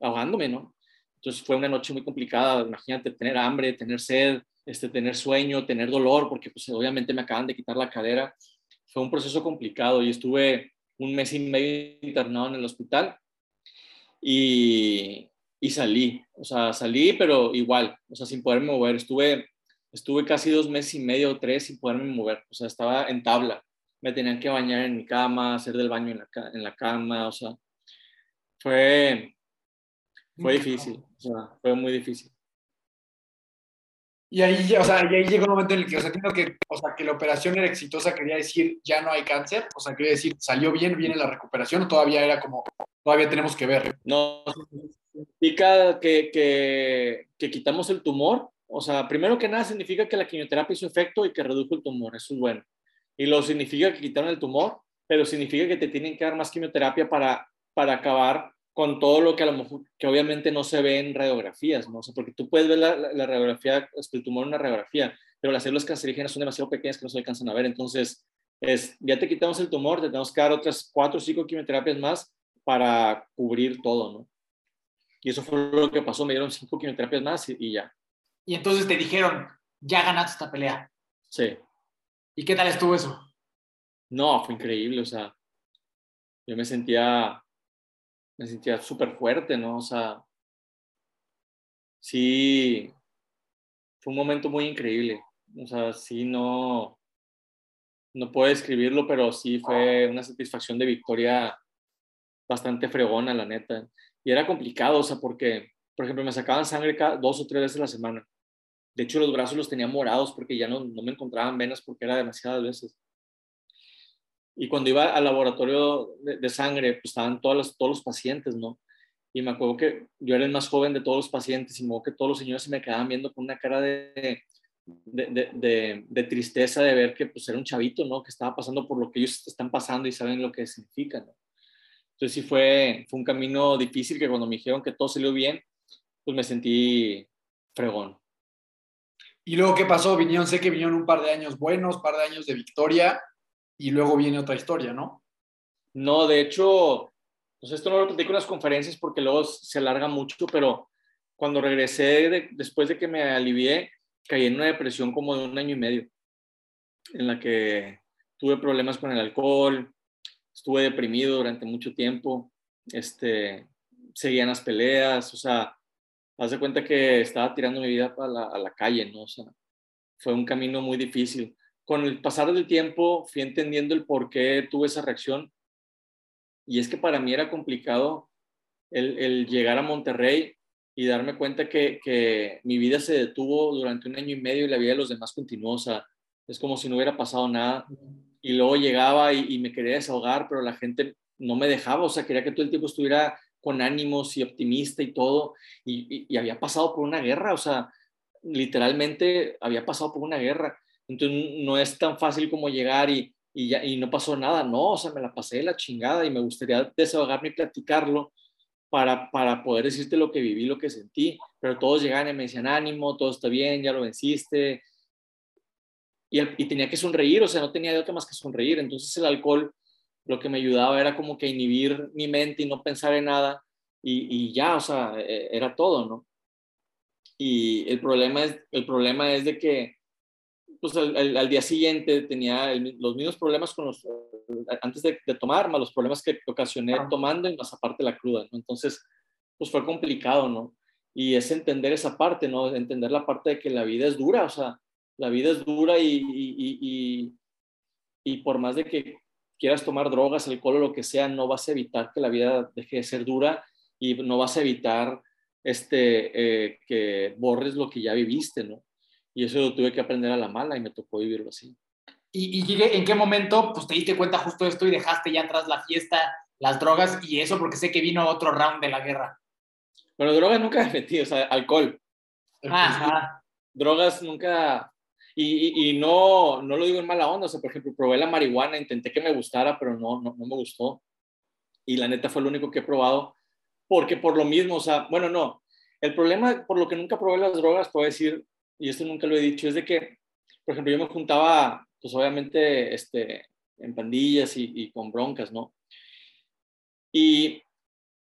ahogándome, ¿no? Entonces fue una noche muy complicada, imagínate tener hambre, tener sed, este, tener sueño, tener dolor, porque pues obviamente me acaban de quitar la cadera. Fue un proceso complicado y estuve un mes y medio internado en el hospital y, y salí, o sea, salí, pero igual, o sea, sin poderme mover. Estuve, estuve casi dos meses y medio o tres sin poderme mover, o sea, estaba en tabla. Me tenían que bañar en mi cama, hacer del baño en la, en la cama, o sea, fue, fue difícil, o sea, fue muy difícil. Y ahí, o sea, y ahí llegó un momento en el que, o sea, que, o sea, que la operación era exitosa, quería decir, ya no hay cáncer, o sea, quería decir, salió bien, viene la recuperación, o todavía era como, todavía tenemos que ver. No, significa que, que, que quitamos el tumor, o sea, primero que nada significa que la quimioterapia hizo efecto y que redujo el tumor, eso es bueno. Y lo significa que quitaron el tumor, pero significa que te tienen que dar más quimioterapia para, para acabar con todo lo que a lo mejor, que obviamente no se ve en radiografías, ¿no? O sea, porque tú puedes ver la, la, radiografía, este, el tumor en una radiografía, pero las células cancerígenas son demasiado pequeñas que no se alcanzan a ver. Entonces, es, ya te quitamos el tumor, te tenemos que dar otras cuatro o cinco quimioterapias más para cubrir todo, ¿no? Y eso fue lo que pasó, me dieron cinco quimioterapias más y, y ya. Y entonces te dijeron, ya ganaste esta pelea. Sí. ¿Y qué tal estuvo eso? No, fue increíble, o sea, yo me sentía me sentía súper fuerte, ¿no? O sea, sí, fue un momento muy increíble. O sea, sí, no, no puedo describirlo, pero sí fue una satisfacción de victoria bastante fregona, la neta. Y era complicado, o sea, porque, por ejemplo, me sacaban sangre cada dos o tres veces a la semana. De hecho, los brazos los tenía morados porque ya no, no me encontraban venas porque era demasiadas veces. Y cuando iba al laboratorio de, de sangre, pues estaban todos los, todos los pacientes, ¿no? Y me acuerdo que yo era el más joven de todos los pacientes y me acuerdo que todos los señores se me quedaban viendo con una cara de, de, de, de, tristeza de ver que pues era un chavito, ¿no? Que estaba pasando por lo que ellos están pasando y saben lo que significa, ¿no? Entonces sí fue, fue un camino difícil que cuando me dijeron que todo salió bien, pues me sentí fregón. ¿Y luego qué pasó? Vinieron, sé que vinieron un par de años buenos, par de años de victoria y luego viene otra historia, ¿no? No, de hecho, pues esto no lo platico en las conferencias porque luego se alarga mucho, pero cuando regresé de, después de que me alivié, caí en una depresión como de un año y medio, en la que tuve problemas con el alcohol, estuve deprimido durante mucho tiempo, este, seguían las peleas, o sea, haz cuenta que estaba tirando mi vida a la, a la calle, ¿no? O sea, fue un camino muy difícil. Con el pasar del tiempo fui entendiendo el por qué tuve esa reacción y es que para mí era complicado el, llegar a Monterrey y darme cuenta que, mi vida se detuvo durante un año y medio y la vida de los demás continuó. Es como si no hubiera pasado nada. Y luego llegaba y, me quería desahogar, pero la gente no me dejaba. O sea, quería que todo el tiempo estuviera con ánimos y optimista y todo. Y, y había pasado por una guerra. O sea, literalmente había pasado por una guerra. Entonces no es tan fácil como llegar y, y, ya, y no pasó nada. No, o sea, me la pasé de la chingada y me gustaría desahogarme y platicarlo para, para poder decirte lo que viví, lo que sentí. Pero todos llegaban y me decían, ánimo, todo está bien, ya lo venciste. Y, y tenía que sonreír, o sea, no tenía de otra más que sonreír. Entonces el alcohol lo que me ayudaba era como que inhibir mi mente y no pensar en nada. Y, y ya, o sea, e, era todo, ¿no? Y el problema es, el problema es de que pues al, al, al día siguiente tenía el, los mismos problemas con los, antes de, de, tomar, más los problemas que ocasioné ah. tomando y más aparte la cruda, ¿no? Entonces, pues fue complicado, ¿no? Y es entender esa parte, ¿no? Entender la parte de que la vida es dura, o sea, la vida es dura y, y, y, y por más de que quieras tomar drogas, alcohol o lo que sea, no vas a evitar que la vida deje de ser dura y no vas a evitar este, eh, que borres lo que ya viviste, ¿no? Y eso lo tuve que aprender a la mala y me tocó vivirlo así. ¿Y, y en qué momento pues, te diste cuenta justo esto y dejaste ya atrás la fiesta, las drogas y eso porque sé que vino otro round de la guerra? Bueno, drogas nunca metido, o sea, alcohol. Ajá. Drogas nunca... Y, y, y, no, no lo digo en mala onda, o sea, por ejemplo, probé la marihuana, intenté que me gustara, pero no, no, no me gustó. Y la neta fue lo único que he probado, porque por lo mismo, o sea, bueno, no, el problema por lo que nunca probé las drogas, puedo decir, y esto nunca lo he dicho, es de que, por ejemplo, yo me juntaba, pues obviamente, este, en pandillas y, y con broncas, ¿no? Y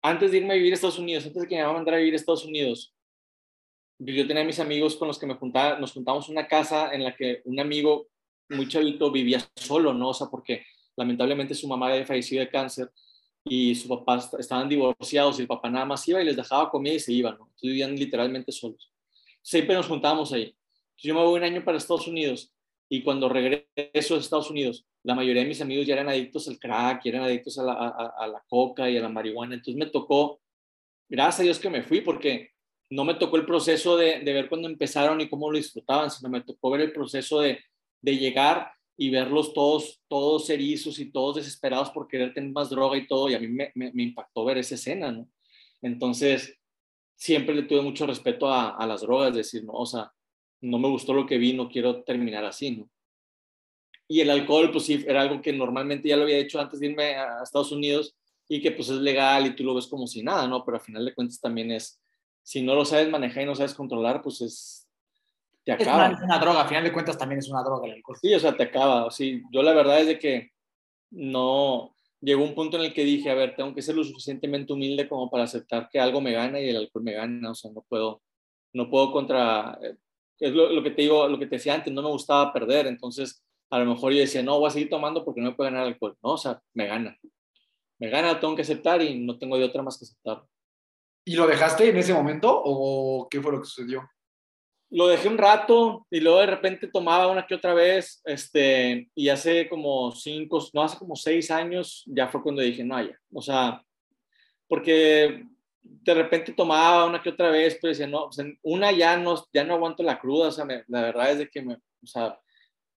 antes de irme a vivir a Estados Unidos, antes de que me a mandar a vivir a Estados Unidos, yo tenía mis amigos con los que me juntaba, nos juntamos una casa en la que un amigo muy chavito vivía solo, ¿no? O sea, porque lamentablemente su mamá había fallecido de cáncer y su papá estaban divorciados y el papá nada más iba y les dejaba comida y se iban, ¿no? Entonces vivían literalmente solos siempre nos juntábamos ahí. Yo me voy un año para Estados Unidos y cuando regreso a Estados Unidos, la mayoría de mis amigos ya eran adictos al crack, eran adictos a la, a, la coca y a la marihuana. Entonces me tocó, gracias a Dios que me fui, porque no me tocó el proceso de, ver cuando empezaron y cómo lo disfrutaban, sino me tocó ver el proceso de, llegar y verlos todos, todos erizos y todos desesperados por querer tener más droga y todo, y a mí me, me, me impactó ver esa escena, ¿no? Entonces, siempre le tuve mucho respeto a, a, las drogas, decir, no, o sea, no me gustó lo que vi, no quiero terminar así, ¿no? Y el alcohol, pues sí, era algo que normalmente ya lo había hecho antes de irme a Estados Unidos y que pues es legal y tú lo ves como si nada, ¿no? Pero al final de cuentas también es, si no lo sabes manejar y no sabes controlar, pues es, te acaba. Es una, una droga, al final de cuentas también es una droga el alcohol. Sí, o sea, te acaba, sí, yo la verdad es de que no, llegó un punto en el que dije, a ver, tengo que ser lo suficientemente humilde como para aceptar que algo me gana y el alcohol me gana, o sea, no puedo, no puedo contra, eh, es lo, lo, que te digo, lo que te decía antes, no me gustaba perder, entonces a lo mejor yo decía, no, voy a seguir tomando porque no me puede ganar el alcohol, no, o sea, me gana, me gana, tengo que aceptar y no tengo de otra más que aceptar. ¿Y lo dejaste en ese momento o qué fue lo que sucedió? Lo dejé un rato y luego de repente tomaba una que otra vez, este, y hace como cinco, no, hace como seis años ya fue cuando dije, no, ya, o sea, porque de repente tomaba una que otra vez, pero decía, no, o sea, una ya no, ya no aguanto la cruda, o sea, la verdad es de que me, o sea,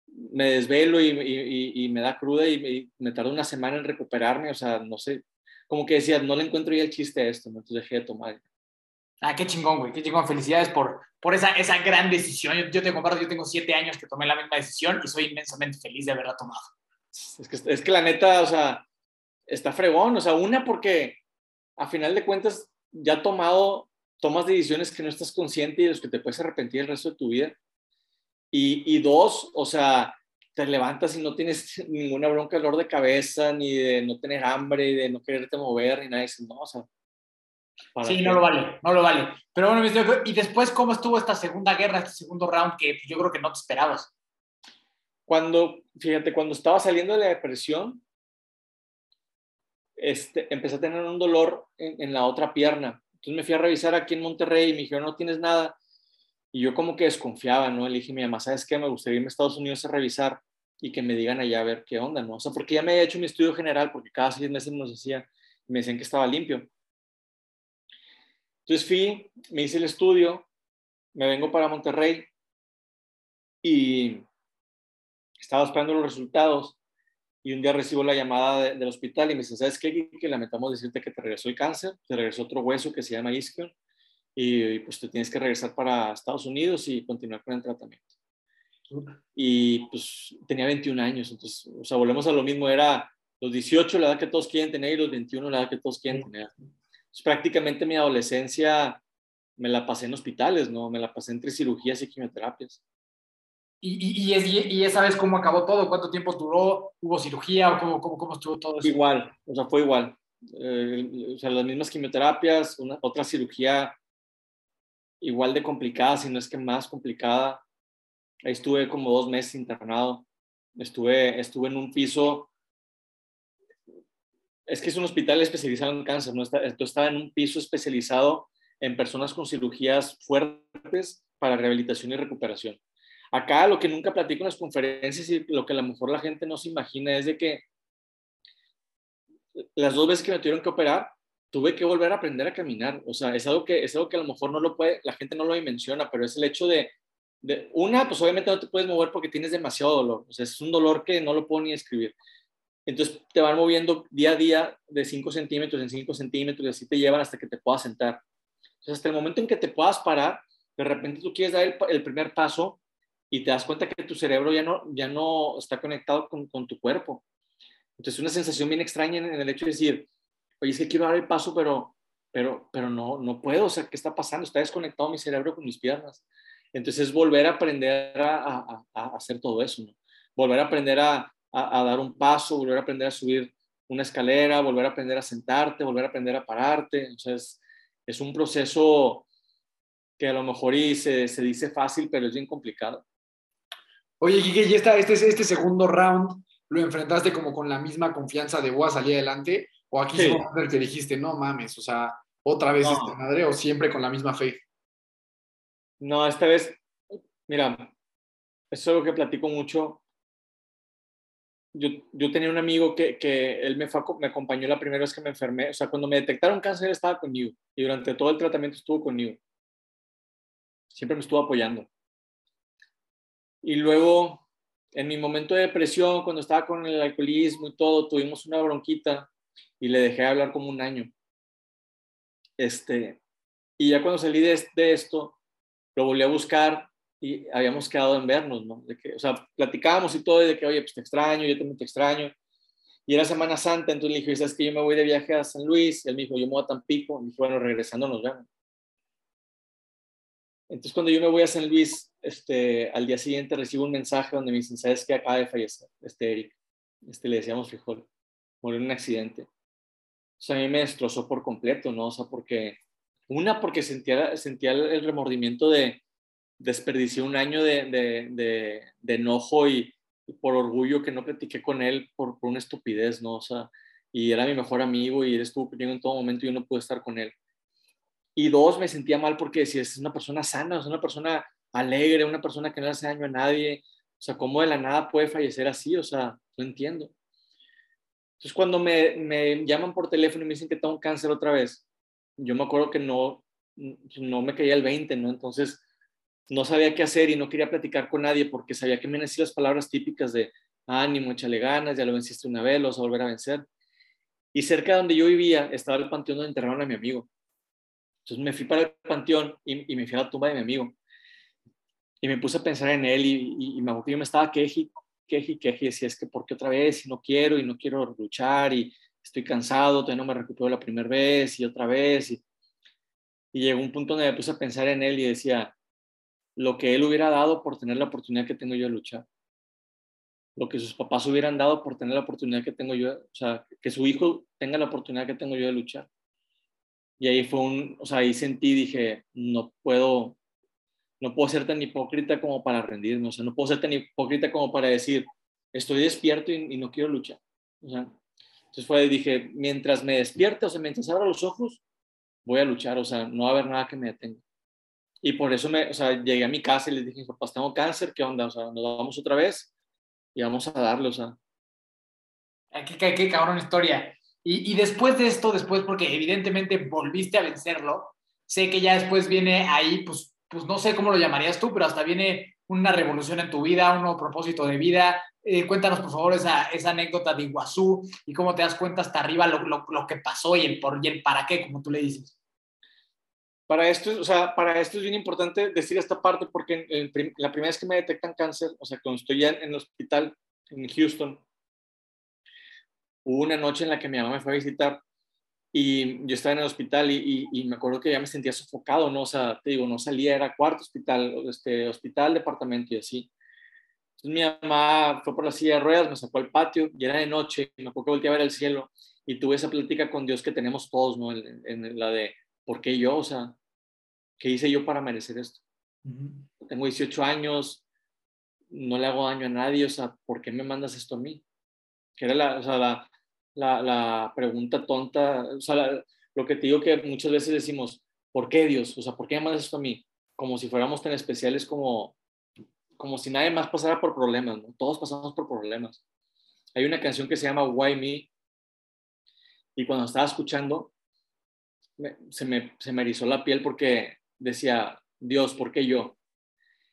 me desvelo y, me da cruda y me, me tarda una semana en recuperarme, o sea, no sé, como que decía, no le encuentro ya el chiste a esto, ¿no? entonces dejé de tomar. Ah, qué chingón, güey, qué chingón. Felicidades por, por esa, esa gran decisión. Yo, yo te comparto, yo tengo siete años que tomé la misma decisión y soy inmensamente feliz de haberla tomado. Es que, es que la neta, o sea, está fregón. O sea, una porque a final de cuentas ya tomado, tomas decisiones que no estás consciente y de los que te puedes arrepentir el resto de tu vida. Y, y dos, o sea, te levantas y no tienes ninguna bronca dolor de cabeza, ni de no tener hambre, ni de no quererte mover, ni nada. Y no, o sea, Sí, no lo vale, no lo vale. Pero bueno, y después, ¿cómo estuvo esta segunda guerra, este segundo round que yo creo que no te esperabas? Cuando, fíjate, cuando estaba saliendo de la depresión, este, empecé a tener un dolor en, en, la otra pierna. Entonces me fui a revisar aquí en Monterrey y me dijeron, no tienes nada. Y yo como que desconfiaba, ¿no? Le dije a mi mamá, ¿sabes qué? Me gustaría irme a Estados Unidos a revisar y que me digan allá a ver qué onda, ¿no? O sea, porque ya me había hecho mi estudio general, porque cada seis meses nos decía, me decían que estaba limpio. Entonces fui, me hice el estudio, me vengo para Monterrey y estaba esperando los resultados y un día recibo la llamada del hospital y me dicen, ¿sabes qué? Que lamentamos decirte que te regresó el cáncer, te regresó otro hueso que se llama isquion y, pues te tienes que regresar para Estados Unidos y continuar con el tratamiento. Y pues tenía 21 años, entonces, o sea, volvemos a lo mismo, era los 18 la edad que todos quieren tener y los 21 la edad que todos quieren tener. Entonces, prácticamente mi adolescencia me la pasé en hospitales, ¿no? Me la pasé entre cirugías y quimioterapias. ¿Y, y, y, esa vez cómo acabó todo? ¿Cuánto tiempo duró? ¿Hubo cirugía o cómo, cómo, cómo estuvo todo eso? Igual, o sea, fue igual. Eh, o sea, las mismas quimioterapias, una, otra cirugía igual de complicada, si no es que más complicada. Ahí estuve como dos meses internado. Estuve, estuve en un piso. Es que es un hospital especializado en cáncer, ¿no? Entonces estaba en un piso especializado en personas con cirugías fuertes para rehabilitación y recuperación. Acá lo que nunca platico en las conferencias y lo que a lo mejor la gente no se imagina es de que las dos veces que me tuvieron que operar, tuve que volver a aprender a caminar. O sea, es algo que, es algo que a lo mejor no lo puede, la gente no lo menciona, pero es el hecho de, de, una, pues obviamente no te puedes mover porque tienes demasiado dolor. O sea, es un dolor que no lo puedo ni escribir. Entonces te van moviendo día a día de 5 centímetros en 5 centímetros y así te llevan hasta que te puedas sentar. Entonces, hasta el momento en que te puedas parar, de repente tú quieres dar el, el primer paso y te das cuenta que tu cerebro ya no, ya no está conectado con, con tu cuerpo. Entonces, una sensación bien extraña en, el hecho de decir, oye, es que quiero dar el paso, pero, pero, pero no, no puedo, o sea, ¿qué está pasando? Está desconectado mi cerebro con mis piernas. Entonces, es volver a aprender a, a, a hacer todo eso, ¿no? Volver a aprender a, a, dar un paso, volver a aprender a subir una escalera, volver a aprender a sentarte, volver a aprender a pararte. Entonces, es un proceso que a lo mejor y se, se dice fácil, pero es bien complicado. Oye, Kike, y esta, este, este segundo round lo enfrentaste como con la misma confianza de voy a salir adelante, o aquí sí. el que dijiste, no mames, o sea, otra vez no. madre, o siempre con la misma fe. No, esta vez, mira, es algo que platico mucho. Yo, yo tenía un amigo que, que él me, fue, me acompañó la primera vez que me enfermé. O sea, cuando me detectaron cáncer, estaba conmigo. Y durante todo el tratamiento estuvo conmigo. Siempre me estuvo apoyando. Y luego, en mi momento de depresión, cuando estaba con el alcoholismo y todo, tuvimos una bronquita y le dejé de hablar como un año. Este, y ya cuando salí de, de esto, lo volví a buscar y habíamos quedado en vernos, ¿no? De que, o sea, platicábamos y todo, y de que, oye, pues te extraño, yo también te extraño. Y era Semana Santa, entonces le dije, ¿sabes que yo me voy de viaje a San Luis? Y él me dijo, yo me voy a Tampico. Y dije, bueno, regresando nos vemos. Entonces, cuando yo me voy a San Luis, este, al día siguiente recibo un mensaje donde me dicen, ¿sabes qué? Acaba de fallecer, este Eric. Este, le decíamos frijol. Murió en un accidente. O sea, a mí me destrozó por completo, ¿no? O sea, porque, una, porque sentía, sentía el remordimiento de desperdiciar un año de, de, de, de enojo y, y, por orgullo que no platiqué con él por, por, una estupidez, ¿no? O sea, y era mi mejor amigo y él estuvo conmigo en todo momento y yo no pude estar con él. Y dos, me sentía mal porque decía, es una persona sana, es una persona alegre, una persona que no hace daño a nadie. O sea, ¿cómo de la nada puede fallecer así? O sea, no entiendo. Entonces, cuando me, me llaman por teléfono y me dicen que tengo cáncer otra vez, yo me acuerdo que no, no me caía el 20, ¿no? Entonces, no sabía qué hacer y no quería platicar con nadie porque sabía que me decían las palabras típicas de ánimo, échale ganas, ya lo venciste una vez, lo vas a volver a vencer. Y cerca de donde yo vivía estaba el panteón donde enterraron a mi amigo. Entonces me fui para el panteón y, y, me fui a la tumba de mi amigo. Y me puse a pensar en él y, y, y me acuerdo que yo me estaba queji, queji, queji, decía, es que ¿por qué otra vez? Y no quiero, y no quiero luchar, y estoy cansado, todavía no me recupero la primera vez, y otra vez. Y, y llegó un punto donde me puse a pensar en él y decía, lo que él hubiera dado por tener la oportunidad que tengo yo de luchar. Lo que sus papás hubieran dado por tener la oportunidad que tengo yo, o sea, que su hijo tenga la oportunidad que tengo yo de luchar. Y ahí fue un, o sea, ahí sentí, dije, no puedo, no puedo ser tan hipócrita como para rendirme, o sea, no puedo ser tan hipócrita como para decir, estoy despierto y, y no quiero luchar. O sea, Entonces fue, dije, mientras me despierte, o sea, mientras abra los ojos, voy a luchar, o sea, no va a haber nada que me detenga. Y por eso me, o sea, llegué a mi casa y les dije, papás, tengo cáncer, ¿qué onda? O sea, nos vamos otra vez y vamos a darle, o sea. Qué, qué, qué cabrón historia. Y, y, después de esto, después, porque evidentemente volviste a vencerlo, sé que ya después viene ahí, pues, pues no sé cómo lo llamarías tú, pero hasta viene una revolución en tu vida, un nuevo propósito de vida. Eh, cuéntanos, por favor, esa, esa, anécdota de Iguazú y cómo te das cuenta hasta arriba lo, lo, lo, que pasó y el por y el para qué, como tú le dices. Para esto, o sea, para esto es bien importante decir esta parte porque en, en, la primera vez que me detectan cáncer, o sea, cuando estoy ya en el hospital en Houston, hubo una noche en la que mi mamá me fue a visitar y yo estaba en el hospital y, y, y, me acuerdo que ya me sentía sofocado, ¿no? O sea, te digo, no salía, era cuarto hospital, este, hospital, departamento y así. Entonces mi mamá fue por la silla de ruedas, me sacó al patio y era de noche, me acuerdo que volteé a ver el cielo y tuve esa plática con Dios que tenemos todos, ¿no? En, en la de, ¿por qué yo? O sea, ¿qué hice yo para merecer esto? Uh -huh. Tengo 18 años, no le hago daño a nadie, o sea, ¿por qué me mandas esto a mí? Que era la, o sea, la, la, la pregunta tonta, o sea, la, lo que te digo que muchas veces decimos, ¿por qué Dios? O sea, ¿por qué me mandas esto a mí? Como si fuéramos tan especiales como, como si nadie más pasara por problemas, ¿no? Todos pasamos por problemas. Hay una canción que se llama Why Me, y cuando estaba escuchando, me, se, me, se me erizó la piel porque decía, Dios, ¿por qué yo?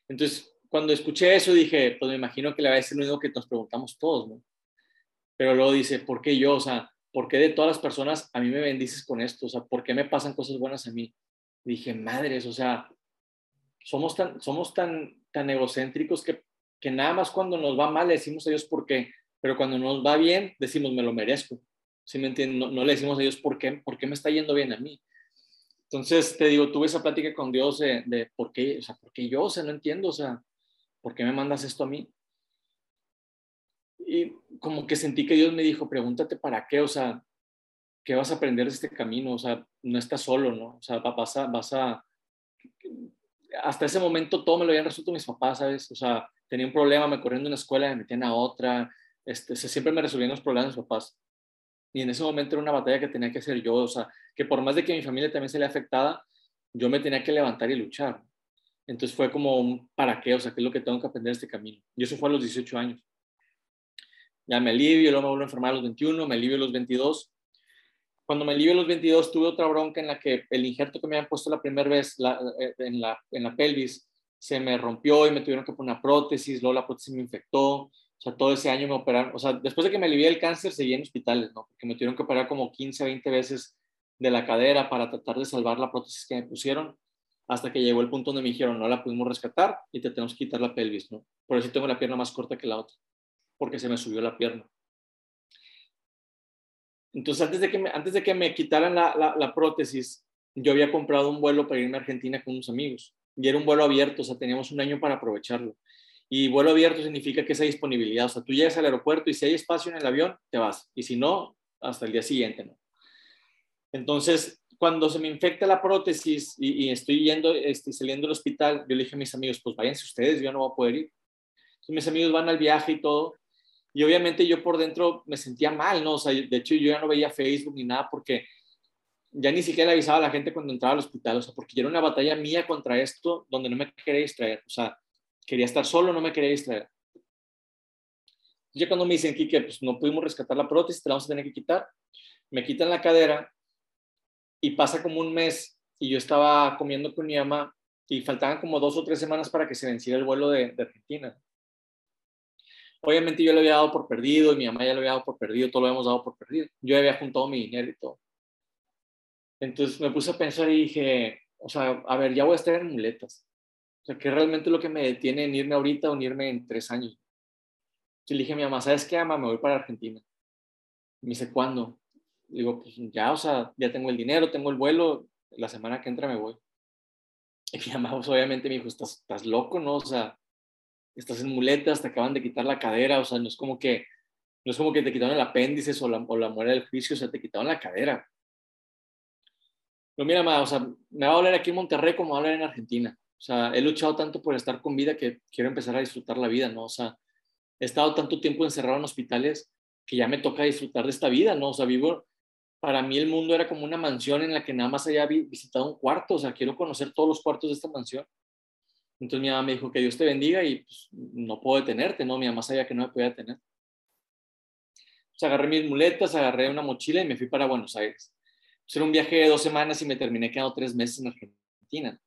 Entonces, cuando escuché eso dije, pues me imagino que le va a decir lo mismo que nos preguntamos todos, ¿no? Pero luego dice, ¿por qué yo? O sea, ¿por qué de todas las personas a mí me bendices con esto? O sea, ¿por qué me pasan cosas buenas a mí? dije, madres, o sea, somos tan, somos tan, tan egocéntricos que, que nada más cuando nos va mal le decimos a Dios por qué, pero cuando nos va bien decimos, me lo merezco. ¿Sí me entienden? No, no le decimos a Dios por qué, por qué me está yendo bien a mí. Entonces, te digo, tuve esa plática con Dios de, de, por qué, o sea, por qué yo, o sea, no entiendo, o sea, ¿por qué me mandas esto a mí? Y como que sentí que Dios me dijo, pregúntate para qué, o sea, ¿qué vas a aprender de este camino? O sea, no estás solo, ¿no? O sea, vas a, vas a, hasta ese momento todo me lo habían resuelto mis papás, ¿sabes? O sea, tenía un problema, me corrían de una escuela, me metían a otra, este, siempre me resolvían los problemas mis papás. Y en ese momento era una batalla que tenía que hacer yo, o sea, que por más de que mi familia también se le afectada, yo me tenía que levantar y luchar. Entonces fue como un para qué, o sea, qué es lo que tengo que aprender de este camino. Y eso fue a los 18 años. Ya me alivio, luego me vuelvo a enfermar a los 21, me alivio a los 22. Cuando me alivio a los 22 tuve otra bronca en la que el injerto que me habían puesto la primera vez la, eh, en, la, en la pelvis se me rompió y me tuvieron que poner una prótesis, luego la prótesis me infectó, o sea, todo ese año me operaron, o sea, después de que me alivié el cáncer seguí en hospitales, ¿no? Porque me tuvieron que operar como 15, 20 veces de la cadera para tratar de salvar la prótesis que me pusieron, hasta que llegó el punto donde me dijeron, no la pudimos rescatar y te tenemos que quitar la pelvis, ¿no? Por eso tengo la pierna más corta que la otra porque se me subió la pierna. Entonces, antes de que me, antes de que me quitaran la, la, la, prótesis, yo había comprado un vuelo para irme a Argentina con unos amigos. Y era un vuelo abierto, o sea, teníamos un año para aprovecharlo. Y vuelo abierto significa que esa disponibilidad, o sea, tú llegas al aeropuerto y si hay espacio en el avión, te vas. Y si no, hasta el día siguiente, ¿no? Entonces, cuando se me infecta la prótesis y, y estoy yendo, estoy saliendo del hospital, yo le dije a mis amigos, pues váyanse ustedes, yo no voy a poder ir. Entonces, mis amigos van al viaje y todo, y obviamente yo por dentro me sentía mal, ¿no? O sea, de hecho yo ya no veía Facebook ni nada porque ya ni siquiera le avisaba a la gente cuando entraba al hospital, o sea, porque era una batalla mía contra esto donde no me quería distraer, o sea, quería estar solo, no me quería distraer. Ya cuando me dicen, que pues no pudimos rescatar la prótesis, te la vamos a tener que quitar, me quitan la cadera y pasa como un mes y yo estaba comiendo con mi mamá y faltaban como dos o tres semanas para que se venciera el vuelo de, de Argentina. Obviamente yo le había dado por perdido y mi mamá ya lo había dado por perdido, todo lo habíamos dado por perdido. Yo había juntado mi dinero y todo. Entonces me puse a pensar y dije, o sea, a ver, ya voy a estar en muletas. O sea, ¿qué es realmente lo que me detiene en irme ahorita o en irme en tres años? Y le dije a mi mamá, ¿sabes qué, mamá? Me voy para Argentina. Me dice, ¿cuándo? Le digo, pues ya, o sea, ya tengo el dinero, tengo el vuelo, la semana que entra me voy. Y mi mamá, pues, obviamente me dijo, ¿estás, estás loco, no? O sea, estás en muletas, te acaban de quitar la cadera, o sea, no es como que, no es como que te quitaron el apéndice o la, o la muera del juicio, o sea, te quitaron la cadera. Pero mira, ma, o sea, me va a doler aquí en Monterrey como va a doler en Argentina. O sea, he luchado tanto por estar con vida que quiero empezar a disfrutar la vida, ¿no? O sea, he estado tanto tiempo encerrado en hospitales que ya me toca disfrutar de esta vida, ¿no? O sea, vivo, para mí el mundo era como una mansión en la que nada más había visitado un cuarto, o sea, quiero conocer todos los cuartos de esta mansión. Entonces mi mamá me dijo que Dios te bendiga y pues, no puedo detenerte, ¿no? Mi mamá sabía que no me podía detener. Entonces agarré mis muletas, agarré una mochila y me fui para Buenos Aires. Entonces, era un viaje de dos semanas y me terminé quedando tres meses en Argentina.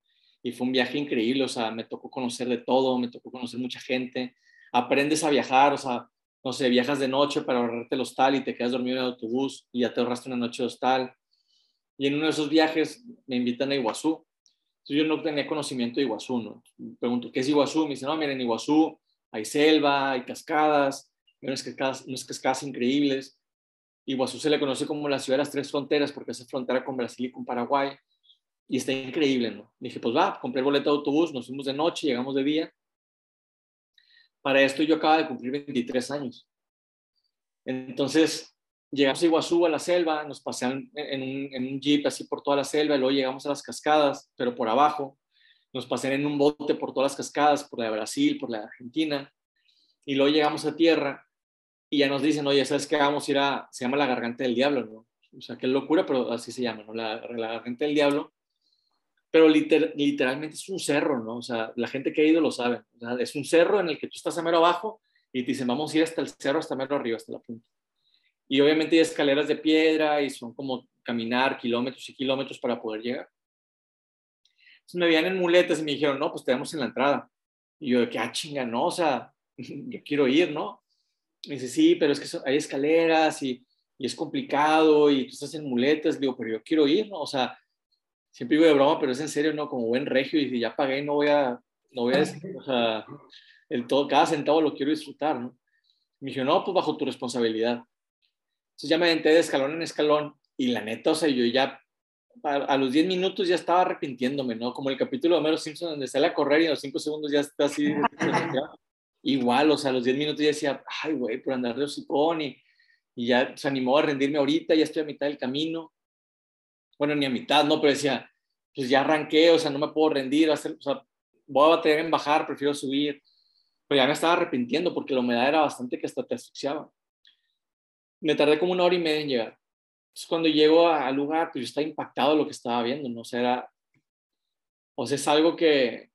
Y fue un viaje increíble, o sea, me tocó conocer de todo, me tocó conocer mucha gente. Aprendes a viajar, o sea, no sé, viajas de noche para ahorrarte el hostal y te quedas dormido en el autobús y ya te ahorraste una noche de hostal. Y en uno de esos viajes me invitan a Iguazú. Entonces yo no tenía conocimiento de Iguazú, ¿no? Me pregunto, ¿qué es Iguazú? Me dicen, no, miren, en Iguazú hay selva, hay cascadas, hay unas cascadas, unas cascadas increíbles. Iguazú se le conoce como la ciudad de las tres fronteras porque hace frontera con Brasil y con Paraguay. Y está increíble, ¿no? Dije, pues va, compré el boleto de autobús, nos fuimos de noche, llegamos de día. Para esto yo acaba de cumplir 23 años. Entonces, llegamos a Iguazú, a la selva, nos pasean en un, en un jeep así por toda la selva, y luego llegamos a las cascadas, pero por abajo. Nos pasean en un bote por todas las cascadas, por la de Brasil, por la de Argentina. Y luego llegamos a tierra y ya nos dicen, oye, ¿sabes qué? Vamos a ir a, se llama la garganta del diablo, ¿no? O sea, qué locura, pero así se llama, ¿no? La, la garganta del diablo pero literalmente es un cerro, ¿no? O sea, la gente que ha ido lo sabe. es un cerro en el que tú estás a mero abajo y te dicen, vamos a ir hasta el cerro, hasta mero arriba, hasta la punta. Y obviamente hay escaleras de piedra y son como caminar kilómetros y kilómetros para poder llegar. Entonces me veían en muletas y me dijeron, no, pues te damos en la entrada. Y yo, que, ah, chinga, no, o sea, yo quiero ir, ¿no? Me dice, sí, pero es que hay escaleras y, y es complicado y tú estás en muletas. Digo, pero yo quiero ir, ¿no? O sea, siempre digo de broma, pero es en serio, ¿no? Como buen regio y si ya pagué, no voy a, no voy a, o sea, el todo, cada centavo lo quiero disfrutar, ¿no? Me dijo, no, pues bajo tu responsabilidad. Entonces ya me aventé de escalón en escalón y la neta, o sea, yo ya a, los 10 minutos ya estaba arrepintiéndome, ¿no? Como el capítulo de Homero Simpson donde sale a correr y en los 5 segundos ya está así. Igual, o sea, a los 10 minutos ya decía, ay, güey, por andar de hocicón y, y ya se animó a rendirme ahorita, ya estoy a mitad del camino bueno, ni a mitad, ¿no? Pero decía, pues ya arranqué, o sea, no me puedo rendir, o sea, voy a tener en bajar, prefiero subir. Pero ya me estaba arrepintiendo porque la humedad era bastante que hasta te asfixiaba. Me tardé como una hora y media en llegar. Entonces, cuando llego al lugar, pues yo estaba impactado lo que estaba viendo, ¿no? O sea, era, o sea, es algo que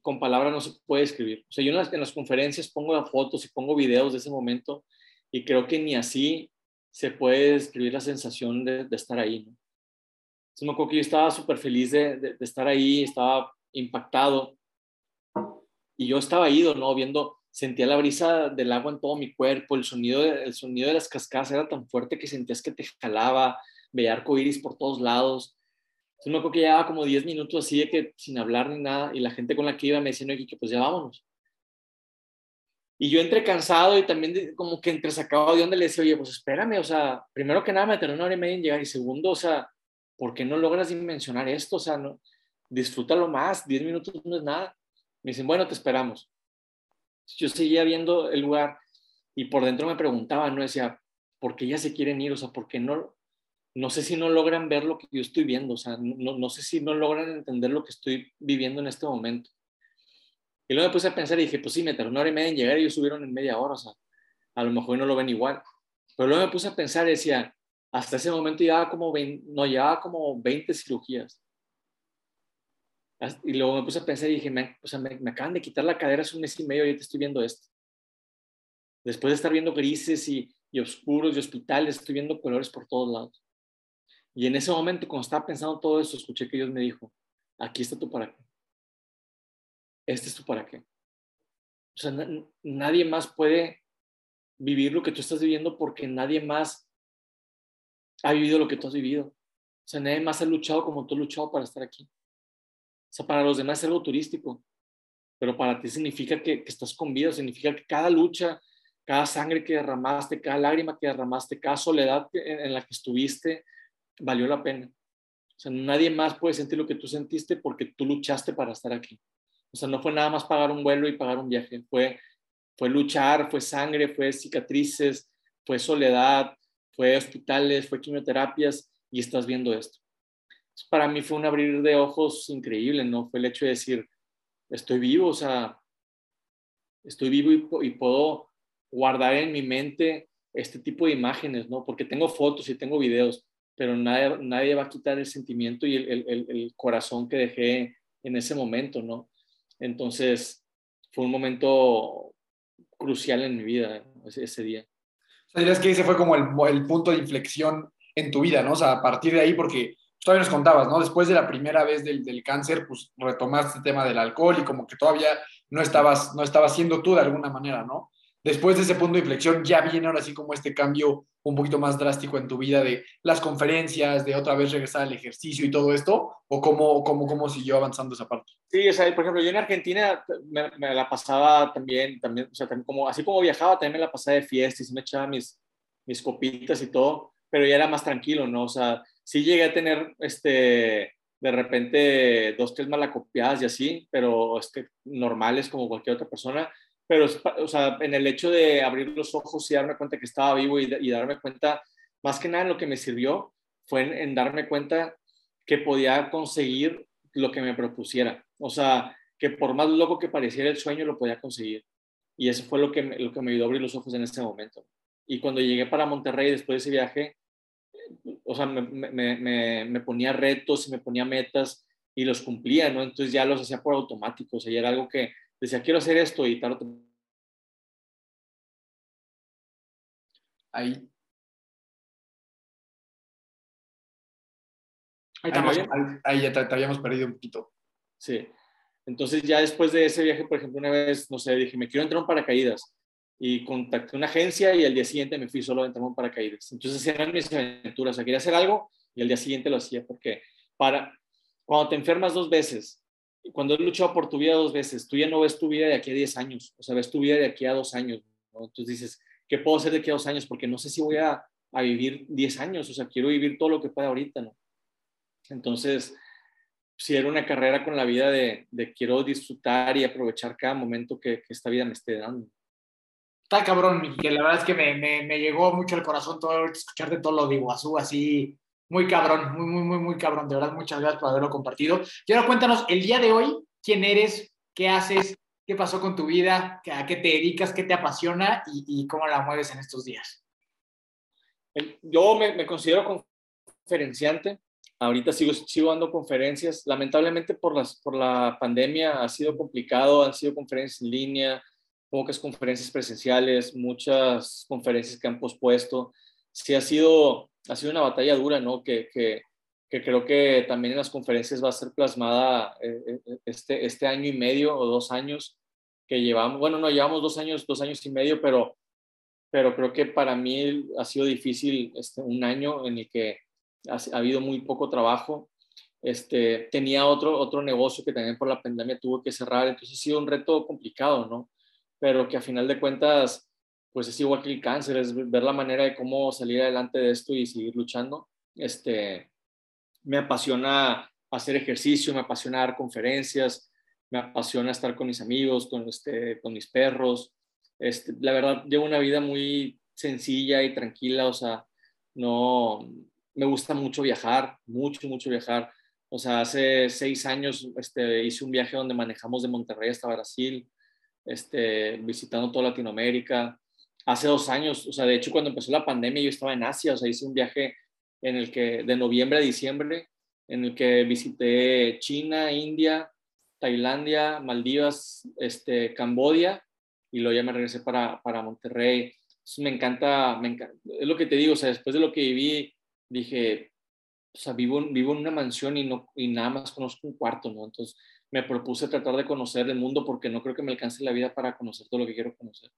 con palabras no se puede escribir. O sea, yo en las, en las conferencias pongo fotos y pongo videos de ese momento y creo que ni así se puede describir la sensación de, de estar ahí, ¿no? Entonces me acuerdo que yo estaba súper feliz de, de, estar ahí, estaba impactado. Y yo estaba ido, ¿no? Viendo, sentía la brisa del agua en todo mi cuerpo, el sonido de, el sonido de las cascadas era tan fuerte que sentías que te jalaba, veía arcoíris por todos lados. Entonces me acuerdo que llevaba como 10 minutos así de que sin hablar ni nada, y la gente con la que iba me decía, que pues ya vámonos. Y yo entré cansado y también como que entre sacado de donde le decía, oye, pues espérame, o sea, primero que nada me tardé una hora y media en llegar y segundo, o sea, ¿por qué no logras dimensionar esto? O sea, no, disfrútalo más, 10 minutos no es nada. Me dicen, bueno, te esperamos. Yo seguía viendo el lugar y por dentro me preguntaba, no decía, ¿por qué ya se quieren ir? O sea, ¿por qué no? No sé si no logran ver lo que yo estoy viendo, o sea, no, no sé si no logran entender lo que estoy viviendo en este momento. Y luego me puse a pensar y dije, pues sí, me tardó una hora y media en llegar y ellos subieron en media hora, o sea, a lo mejor no lo ven igual. Pero luego me puse a pensar y decía, hasta ese momento llevaba como 20, no, llevaba como 20 cirugías. Y luego me puse a pensar y dije, me, o sea, me, acaban de quitar la cadera hace un mes y medio y te estoy viendo esto. Después de estar viendo grises y, y oscuros y hospitales, estoy viendo colores por todos lados. Y en ese momento, cuando estaba pensando todo eso, escuché que Dios me dijo, aquí está tu para qué. Este es tu para qué. O sea, nadie más puede vivir lo que tú estás viviendo porque nadie más ha vivido lo que tú has vivido. O sea, nadie más ha luchado como tú has luchado para estar aquí. O sea, para los demás es algo turístico, pero para ti significa que, estás con vida, significa que cada lucha, cada sangre que derramaste, cada lágrima que derramaste, cada soledad en, en la que estuviste, valió la pena. O sea, nadie más puede sentir lo que tú sentiste porque tú luchaste para estar aquí. O sea, no fue nada más pagar un vuelo y pagar un viaje, fue, fue luchar, fue sangre, fue cicatrices, fue soledad, fue hospitales, fue quimioterapias y estás viendo esto. para mí fue un abrir de ojos increíble, ¿no? Fue el hecho de decir, estoy vivo, o sea, estoy vivo y, puedo guardar en mi mente este tipo de imágenes, ¿no? Porque tengo fotos y tengo videos, pero nadie, nadie va a quitar el sentimiento y el, el, corazón que dejé en ese momento, ¿no? Entonces, fue un momento crucial en mi vida ese día. Sea, que ese fue como el, punto de inflexión en tu vida, ¿no? O sea, a partir de ahí, porque todavía nos contabas, ¿no? Después de la primera vez del, del, cáncer, pues retomaste el tema del alcohol y como que todavía no estabas, no estabas siendo tú de alguna manera, ¿no? Después de ese punto de inflexión, ya viene ahora sí como este cambio un poquito más drástico en tu vida de las conferencias, de otra vez regresar al ejercicio y todo esto, o cómo, cómo, cómo siguió avanzando esa parte? Sí, o sea, por ejemplo, yo en Argentina me, me la pasaba también, también, o sea, también como, así como viajaba, también me la pasaba de fiestas, me echaba mis, mis copitas y todo, pero ya era más tranquilo, ¿no? O sea, sí llegué a tener, este, de repente, dos, tres malacopiadas y así, pero este, normales como cualquier otra persona, pero, o sea, en el hecho de abrir los ojos y darme cuenta que estaba vivo y, darme cuenta, más que nada lo que me sirvió, fue en, darme cuenta que podía conseguir lo que me propusiera. O sea, que por más loco que pareciera el sueño, lo podía conseguir. Y eso fue lo que, me, lo que me ayudó a abrir los ojos en ese momento. Y cuando llegué para Monterrey después de ese viaje, o sea, me, me, me, me ponía retos y me ponía metas y los cumplía, ¿no? Entonces ya los hacía por automático, o sea, ya era algo que decía, quiero hacer esto y tal. Ahí. Ahí, estamos, ahí, ahí ya te, te, habíamos perdido un poquito. Sí. Entonces ya después de ese viaje, por ejemplo, una vez, no sé, dije, me quiero entrar en paracaídas. Y contacté una agencia y al día siguiente me fui solo a entrar en paracaídas. Entonces eran mis aventuras. O sea, quería hacer algo y al día siguiente lo hacía. Porque para, cuando te enfermas dos veces cuando has luchado por tu vida dos veces, tú ya no ves tu vida de aquí a 10 años, o sea, ves tu vida de aquí a dos años, ¿no? Entonces dices, ¿qué puedo hacer de aquí a dos años? Porque no sé si voy a, a vivir 10 años, o sea, quiero vivir todo lo que pueda ahorita, ¿no? Entonces, si era una carrera con la vida de, de quiero disfrutar y aprovechar cada momento que, que, esta vida me esté dando. Está cabrón, que la verdad es que me, me, me llegó mucho al corazón todo escucharte todo lo de Iguazú, así muy cabrón, muy, muy, muy, muy cabrón. De verdad, muchas gracias por haberlo compartido. Y ahora cuéntanos, el día de hoy, ¿quién eres? ¿Qué haces? ¿Qué pasó con tu vida? ¿A qué te dedicas? ¿Qué te apasiona? ¿Y, cómo la mueves en estos días? Yo me, me considero conferenciante. Ahorita sigo, sigo dando conferencias. Lamentablemente por, las, por la pandemia ha sido complicado. Han sido conferencias en línea, pocas conferencias presenciales, muchas conferencias que han pospuesto. Sí ha sido ha sido una batalla dura, ¿no? Que, que, que, creo que también en las conferencias va a ser plasmada eh, eh, este, este año y medio o dos años que llevamos. Bueno, no, llevamos dos años, dos años y medio, pero, pero creo que para mí ha sido difícil este, un año en el que ha, ha habido muy poco trabajo. Este, tenía otro, otro negocio que también por la pandemia tuvo que cerrar, entonces ha sido un reto complicado, ¿no? Pero que a final de cuentas pues es igual que el cáncer, es ver la manera de cómo salir adelante de esto y seguir luchando. Este, me apasiona hacer ejercicio, me apasiona dar conferencias, me apasiona estar con mis amigos, con, este, con mis perros. Este, la verdad, llevo una vida muy sencilla y tranquila, o sea, no, me gusta mucho viajar, mucho, mucho viajar. O sea, hace seis años este, hice un viaje donde manejamos de Monterrey hasta Brasil, este, visitando toda Latinoamérica hace dos años, o sea, de hecho cuando empezó la pandemia yo estaba en Asia, o sea, hice un viaje en el que, de noviembre a diciembre, en el que visité China, India, Tailandia, Maldivas, este, Cambodia, y luego ya me regresé para, para Monterrey. me encanta, me encanta, es lo que te digo, o sea, después de lo que viví, dije, o sea, vivo, vivo en una mansión y, no, y nada más conozco un cuarto, ¿no? Entonces me propuse tratar de conocer el mundo porque no creo que me alcance la vida para conocer todo lo que quiero conocer.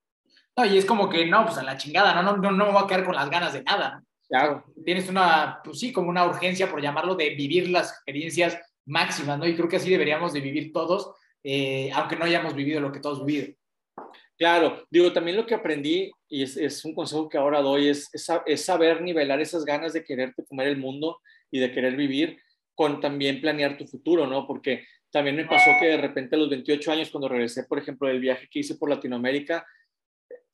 No, y es como que, no, pues a la chingada, no, no, no, me voy a quedar con las ganas de nada. Claro. Tienes una, pues sí, como una urgencia, por llamarlo, de vivir las experiencias máximas, ¿no? Y creo que así deberíamos de vivir todos, eh, aunque no hayamos vivido lo que todos vivido. Claro, digo, también lo que aprendí, y es, un consejo que ahora doy, es, es, es, saber nivelar esas ganas de quererte comer el mundo y de querer vivir con también planear tu futuro, ¿no? Porque también me pasó que de repente a los 28 años, cuando regresé, por ejemplo, del viaje que hice por Latinoamérica,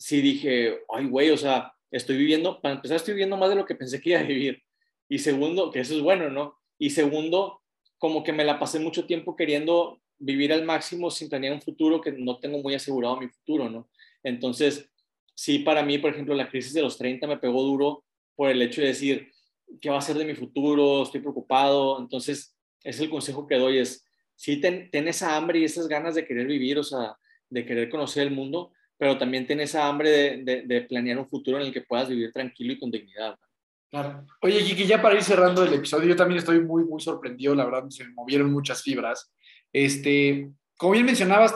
sí dije, ay, güey, o sea, estoy viviendo, para empezar, estoy viviendo más de lo que pensé que iba a vivir. Y segundo, que eso es bueno, ¿no? Y segundo, como que me la pasé mucho tiempo queriendo vivir al máximo sin tener un futuro que no tengo muy asegurado mi futuro, ¿no? Entonces, sí, para mí, por ejemplo, la crisis de los 30 me pegó duro por el hecho de decir, ¿qué va a ser de mi futuro? Estoy preocupado. Entonces, es el consejo que doy, es, sí, ten, esa hambre y esas ganas de querer vivir, o sea, de querer conocer el mundo, pero también ten esa hambre de, de, planear un futuro en el que puedas vivir tranquilo y con dignidad. Claro. Oye, Kiki, ya para ir cerrando el episodio, yo también estoy muy, muy sorprendido, la verdad, se me movieron muchas fibras. Este, como bien mencionabas,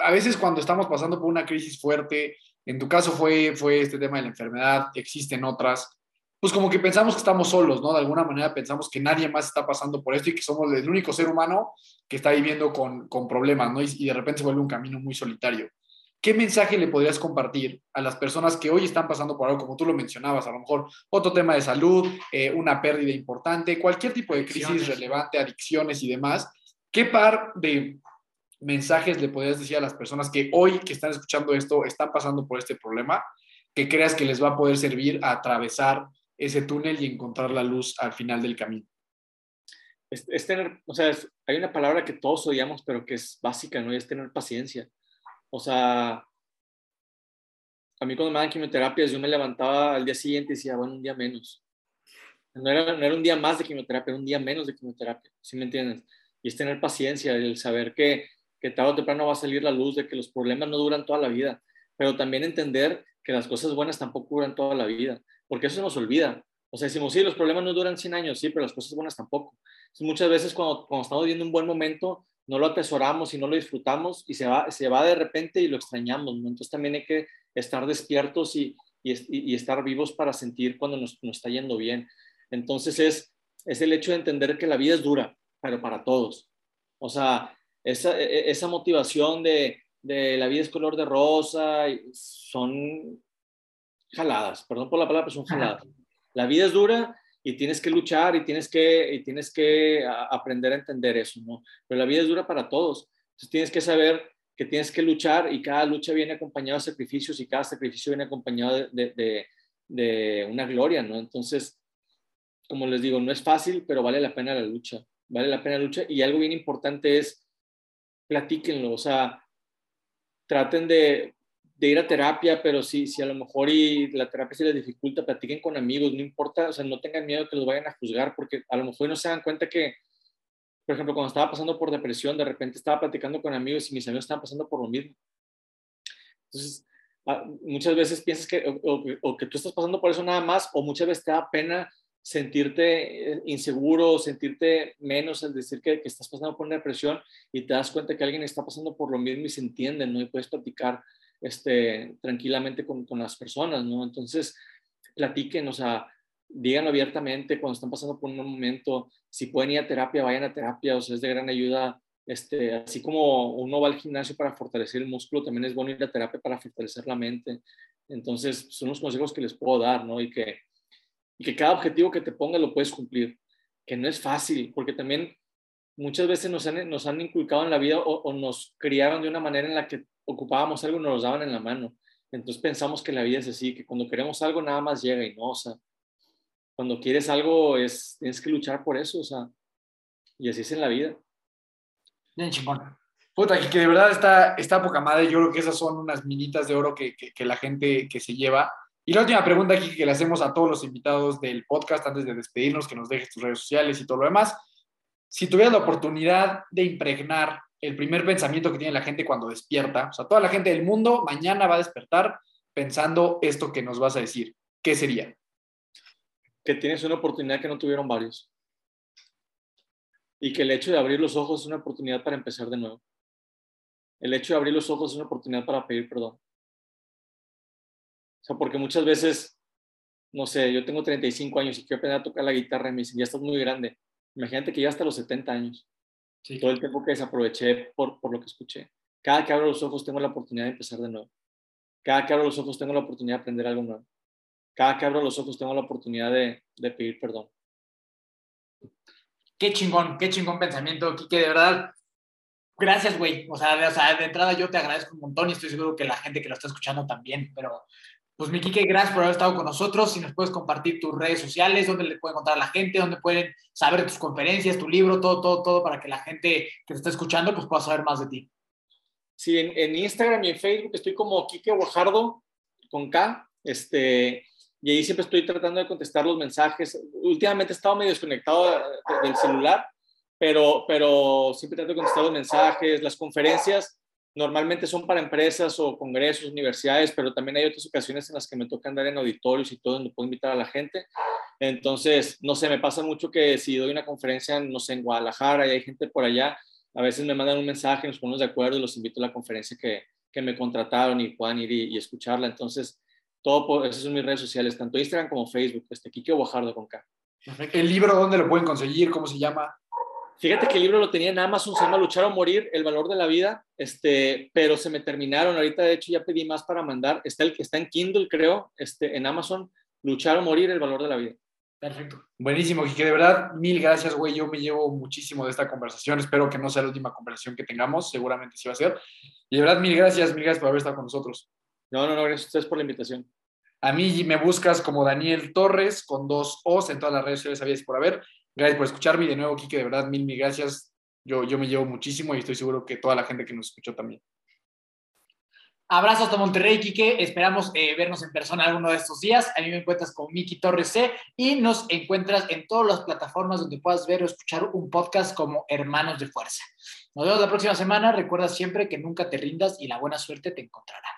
a veces cuando estamos pasando por una crisis fuerte, en tu caso fue, fue este tema de la enfermedad, existen otras, pues como que pensamos que estamos solos, ¿no? De alguna manera pensamos que nadie más está pasando por esto y que somos el único ser humano que está viviendo con, con problemas, ¿no? Y, de repente se vuelve un camino muy solitario. ¿Qué mensaje le podrías compartir a las personas que hoy están pasando por algo, como tú lo mencionabas, a lo mejor otro tema de salud, eh, una pérdida importante, cualquier tipo de crisis relevante, adicciones y demás? ¿Qué par de mensajes le podrías decir a las personas que hoy que están escuchando esto están pasando por este problema, que creas que les va a poder servir a atravesar ese túnel y encontrar la luz al final del camino? Es, tener, o sea, hay una palabra que todos odiamos, pero que es básica, ¿no? Y es tener paciencia. O sea, a mí cuando me daban quimioterapias, yo me levantaba al día siguiente y decía, bueno, un día menos. No era, un día más de quimioterapia, era un día menos de quimioterapia, ¿sí me entiendes? Y es tener paciencia, el saber que que tarde o temprano va a salir la luz de que los problemas no duran toda la vida, pero también entender que las cosas buenas tampoco duran toda la vida, porque eso nos olvida. O sea, decimos, sí, los problemas no duran 100 años, sí, pero las cosas buenas tampoco. muchas veces cuando, cuando estamos viviendo un buen momento, no lo atesoramos y no lo disfrutamos y se va, se va de repente y lo extrañamos. Entonces también hay que estar despiertos y, y, y estar vivos para sentir cuando nos, nos, está yendo bien. Entonces es, es el hecho de entender que la vida es dura, pero para todos. O sea, esa, e, e, esa motivación de, de, la vida es color de rosa, son jaladas, perdón por la palabra, pero son jaladas. La vida es dura y tienes que luchar y tienes que, y tienes que aprender a entender eso, ¿no? Pero la vida es dura para todos. Entonces tienes que saber que tienes que luchar y cada lucha viene acompañada de sacrificios y cada sacrificio viene acompañado de, de, de una gloria, ¿no? Entonces, como les digo, no es fácil, pero vale la pena la lucha, vale la pena la lucha. Y algo bien importante es platíquenlo, o sea, traten de, ir a terapia, pero si, si a lo mejor y la terapia se les dificulta, platiquen con amigos, no importa, o sea, no tengan miedo que los vayan a juzgar, porque a lo mejor no se dan cuenta que, por ejemplo, cuando estaba pasando por depresión, de repente estaba platicando con amigos y mis amigos estaban pasando por lo mismo. Entonces, ah, muchas veces piensas que o, o, que tú estás pasando por eso nada más, o muchas veces te da pena sentirte eh, inseguro, sentirte menos al decir que, que, estás pasando por una depresión y te das cuenta que alguien está pasando por lo mismo y se entiende, ¿no? Y puedes platicar este, tranquilamente con, con las personas, ¿no? Entonces, platiquen, o sea, díganlo abiertamente cuando están pasando por un momento, si pueden ir a terapia, vayan a terapia, o sea, es de gran ayuda. Este, así como uno va al gimnasio para fortalecer el músculo, también es bueno ir a terapia para fortalecer la mente. Entonces, son los consejos que les puedo dar, ¿no? Y que, y que cada objetivo que te pongas lo puedes cumplir, que no es fácil, porque también muchas veces nos han, nos han inculcado en la vida o, nos criaron de una manera en la que ocupábamos algo y nos lo daban en la mano. Entonces pensamos que la vida es así, que cuando queremos algo nada más llega y no, o sea, cuando quieres algo es, tienes que luchar por eso, o sea, y así es en la vida. Bien chingón. Puta, que de verdad está, está poca madre. Yo creo que esas son unas minitas de oro que, que, que la gente que se lleva. Y la última pregunta aquí que le hacemos a todos los invitados del podcast antes de despedirnos, que nos dejes tus redes sociales y todo lo demás. Si tuvieras la oportunidad de impregnar el primer pensamiento que tiene la gente cuando despierta, o sea, toda la gente del mundo mañana va a despertar pensando esto que nos vas a decir, ¿qué sería? Que tienes una oportunidad que no tuvieron varios. Y que el hecho de abrir los ojos es una oportunidad para empezar de nuevo. El hecho de abrir los ojos es una oportunidad para pedir perdón sea, porque muchas veces, no sé, yo tengo 35 años y quiero aprender a tocar la guitarra y me dicen, ya estás muy grande. Imagínate que ya hasta los 70 años. Sí. Todo el tiempo que desaproveché por, por lo que escuché. Cada que abro los ojos tengo la oportunidad de empezar de nuevo. Cada que abro los ojos tengo la oportunidad de aprender algo nuevo. Cada que abro los ojos tengo la oportunidad de, de pedir perdón. Qué chingón, qué chingón pensamiento, Kike, de verdad. Gracias, güey. O sea, de, o sea, de entrada yo te agradezco un montón y estoy seguro que la gente que lo está escuchando también, pero pues mi Kike, gracias por haber estado con nosotros. Si nos puedes compartir tus redes sociales, dónde le puede encontrar a la gente, dónde pueden saber tus conferencias, tu libro, todo, todo, todo, para que la gente que te está escuchando pues pueda saber más de ti. Sí, en, Instagram y en Facebook estoy como Kike Guajardo, con K, este, y ahí siempre estoy tratando de contestar los mensajes. Últimamente he estado medio desconectado del celular, pero, pero siempre trato de contestar los mensajes, las conferencias normalmente son para empresas o congresos, universidades, pero también hay otras ocasiones en las que me toca andar en auditorios y todo, donde puedo invitar a la gente. Entonces, no sé, me pasa mucho que si doy una conferencia, no sé, en Guadalajara y hay gente por allá, a veces me mandan un mensaje, nos ponemos de acuerdo y los invito a la conferencia que, que me contrataron y puedan ir y, escucharla. Entonces, todo esas son mis redes sociales, tanto Instagram como Facebook, este Kike Guajardo con K. ¿El libro dónde lo pueden conseguir? ¿Cómo se llama? Fíjate que el libro lo tenía en Amazon, se llama Luchar o Morir, El Valor de la Vida, este, pero se me terminaron. Ahorita, de hecho, ya pedí más para mandar. Está el que está en Kindle, creo, este, en Amazon, Luchar o Morir, El Valor de la Vida. Perfecto. Buenísimo, Quique. De verdad, mil gracias, güey. Yo me llevo muchísimo de esta conversación. Espero que no sea la última conversación que tengamos. Seguramente sí va a ser. Y de verdad, mil gracias, mil gracias por haber estado con nosotros. No, no, no, gracias a ustedes por la invitación. A mí me buscas como Daniel Torres con dos O's en todas las redes sociales, sabías por haber. Gracias por escucharme y de nuevo, Kike, de verdad, mil, mil gracias. Yo, yo me llevo muchísimo y estoy seguro que toda la gente que nos escuchó también. Abrazos hasta Monterrey, Quique. Esperamos eh, vernos en persona alguno de estos días. A mí me encuentras con Miki Torres C y nos encuentras en todas las plataformas donde puedas ver o escuchar un podcast como Hermanos de Fuerza. Nos vemos la próxima semana. Recuerda siempre que nunca te rindas y la buena suerte te encontrará.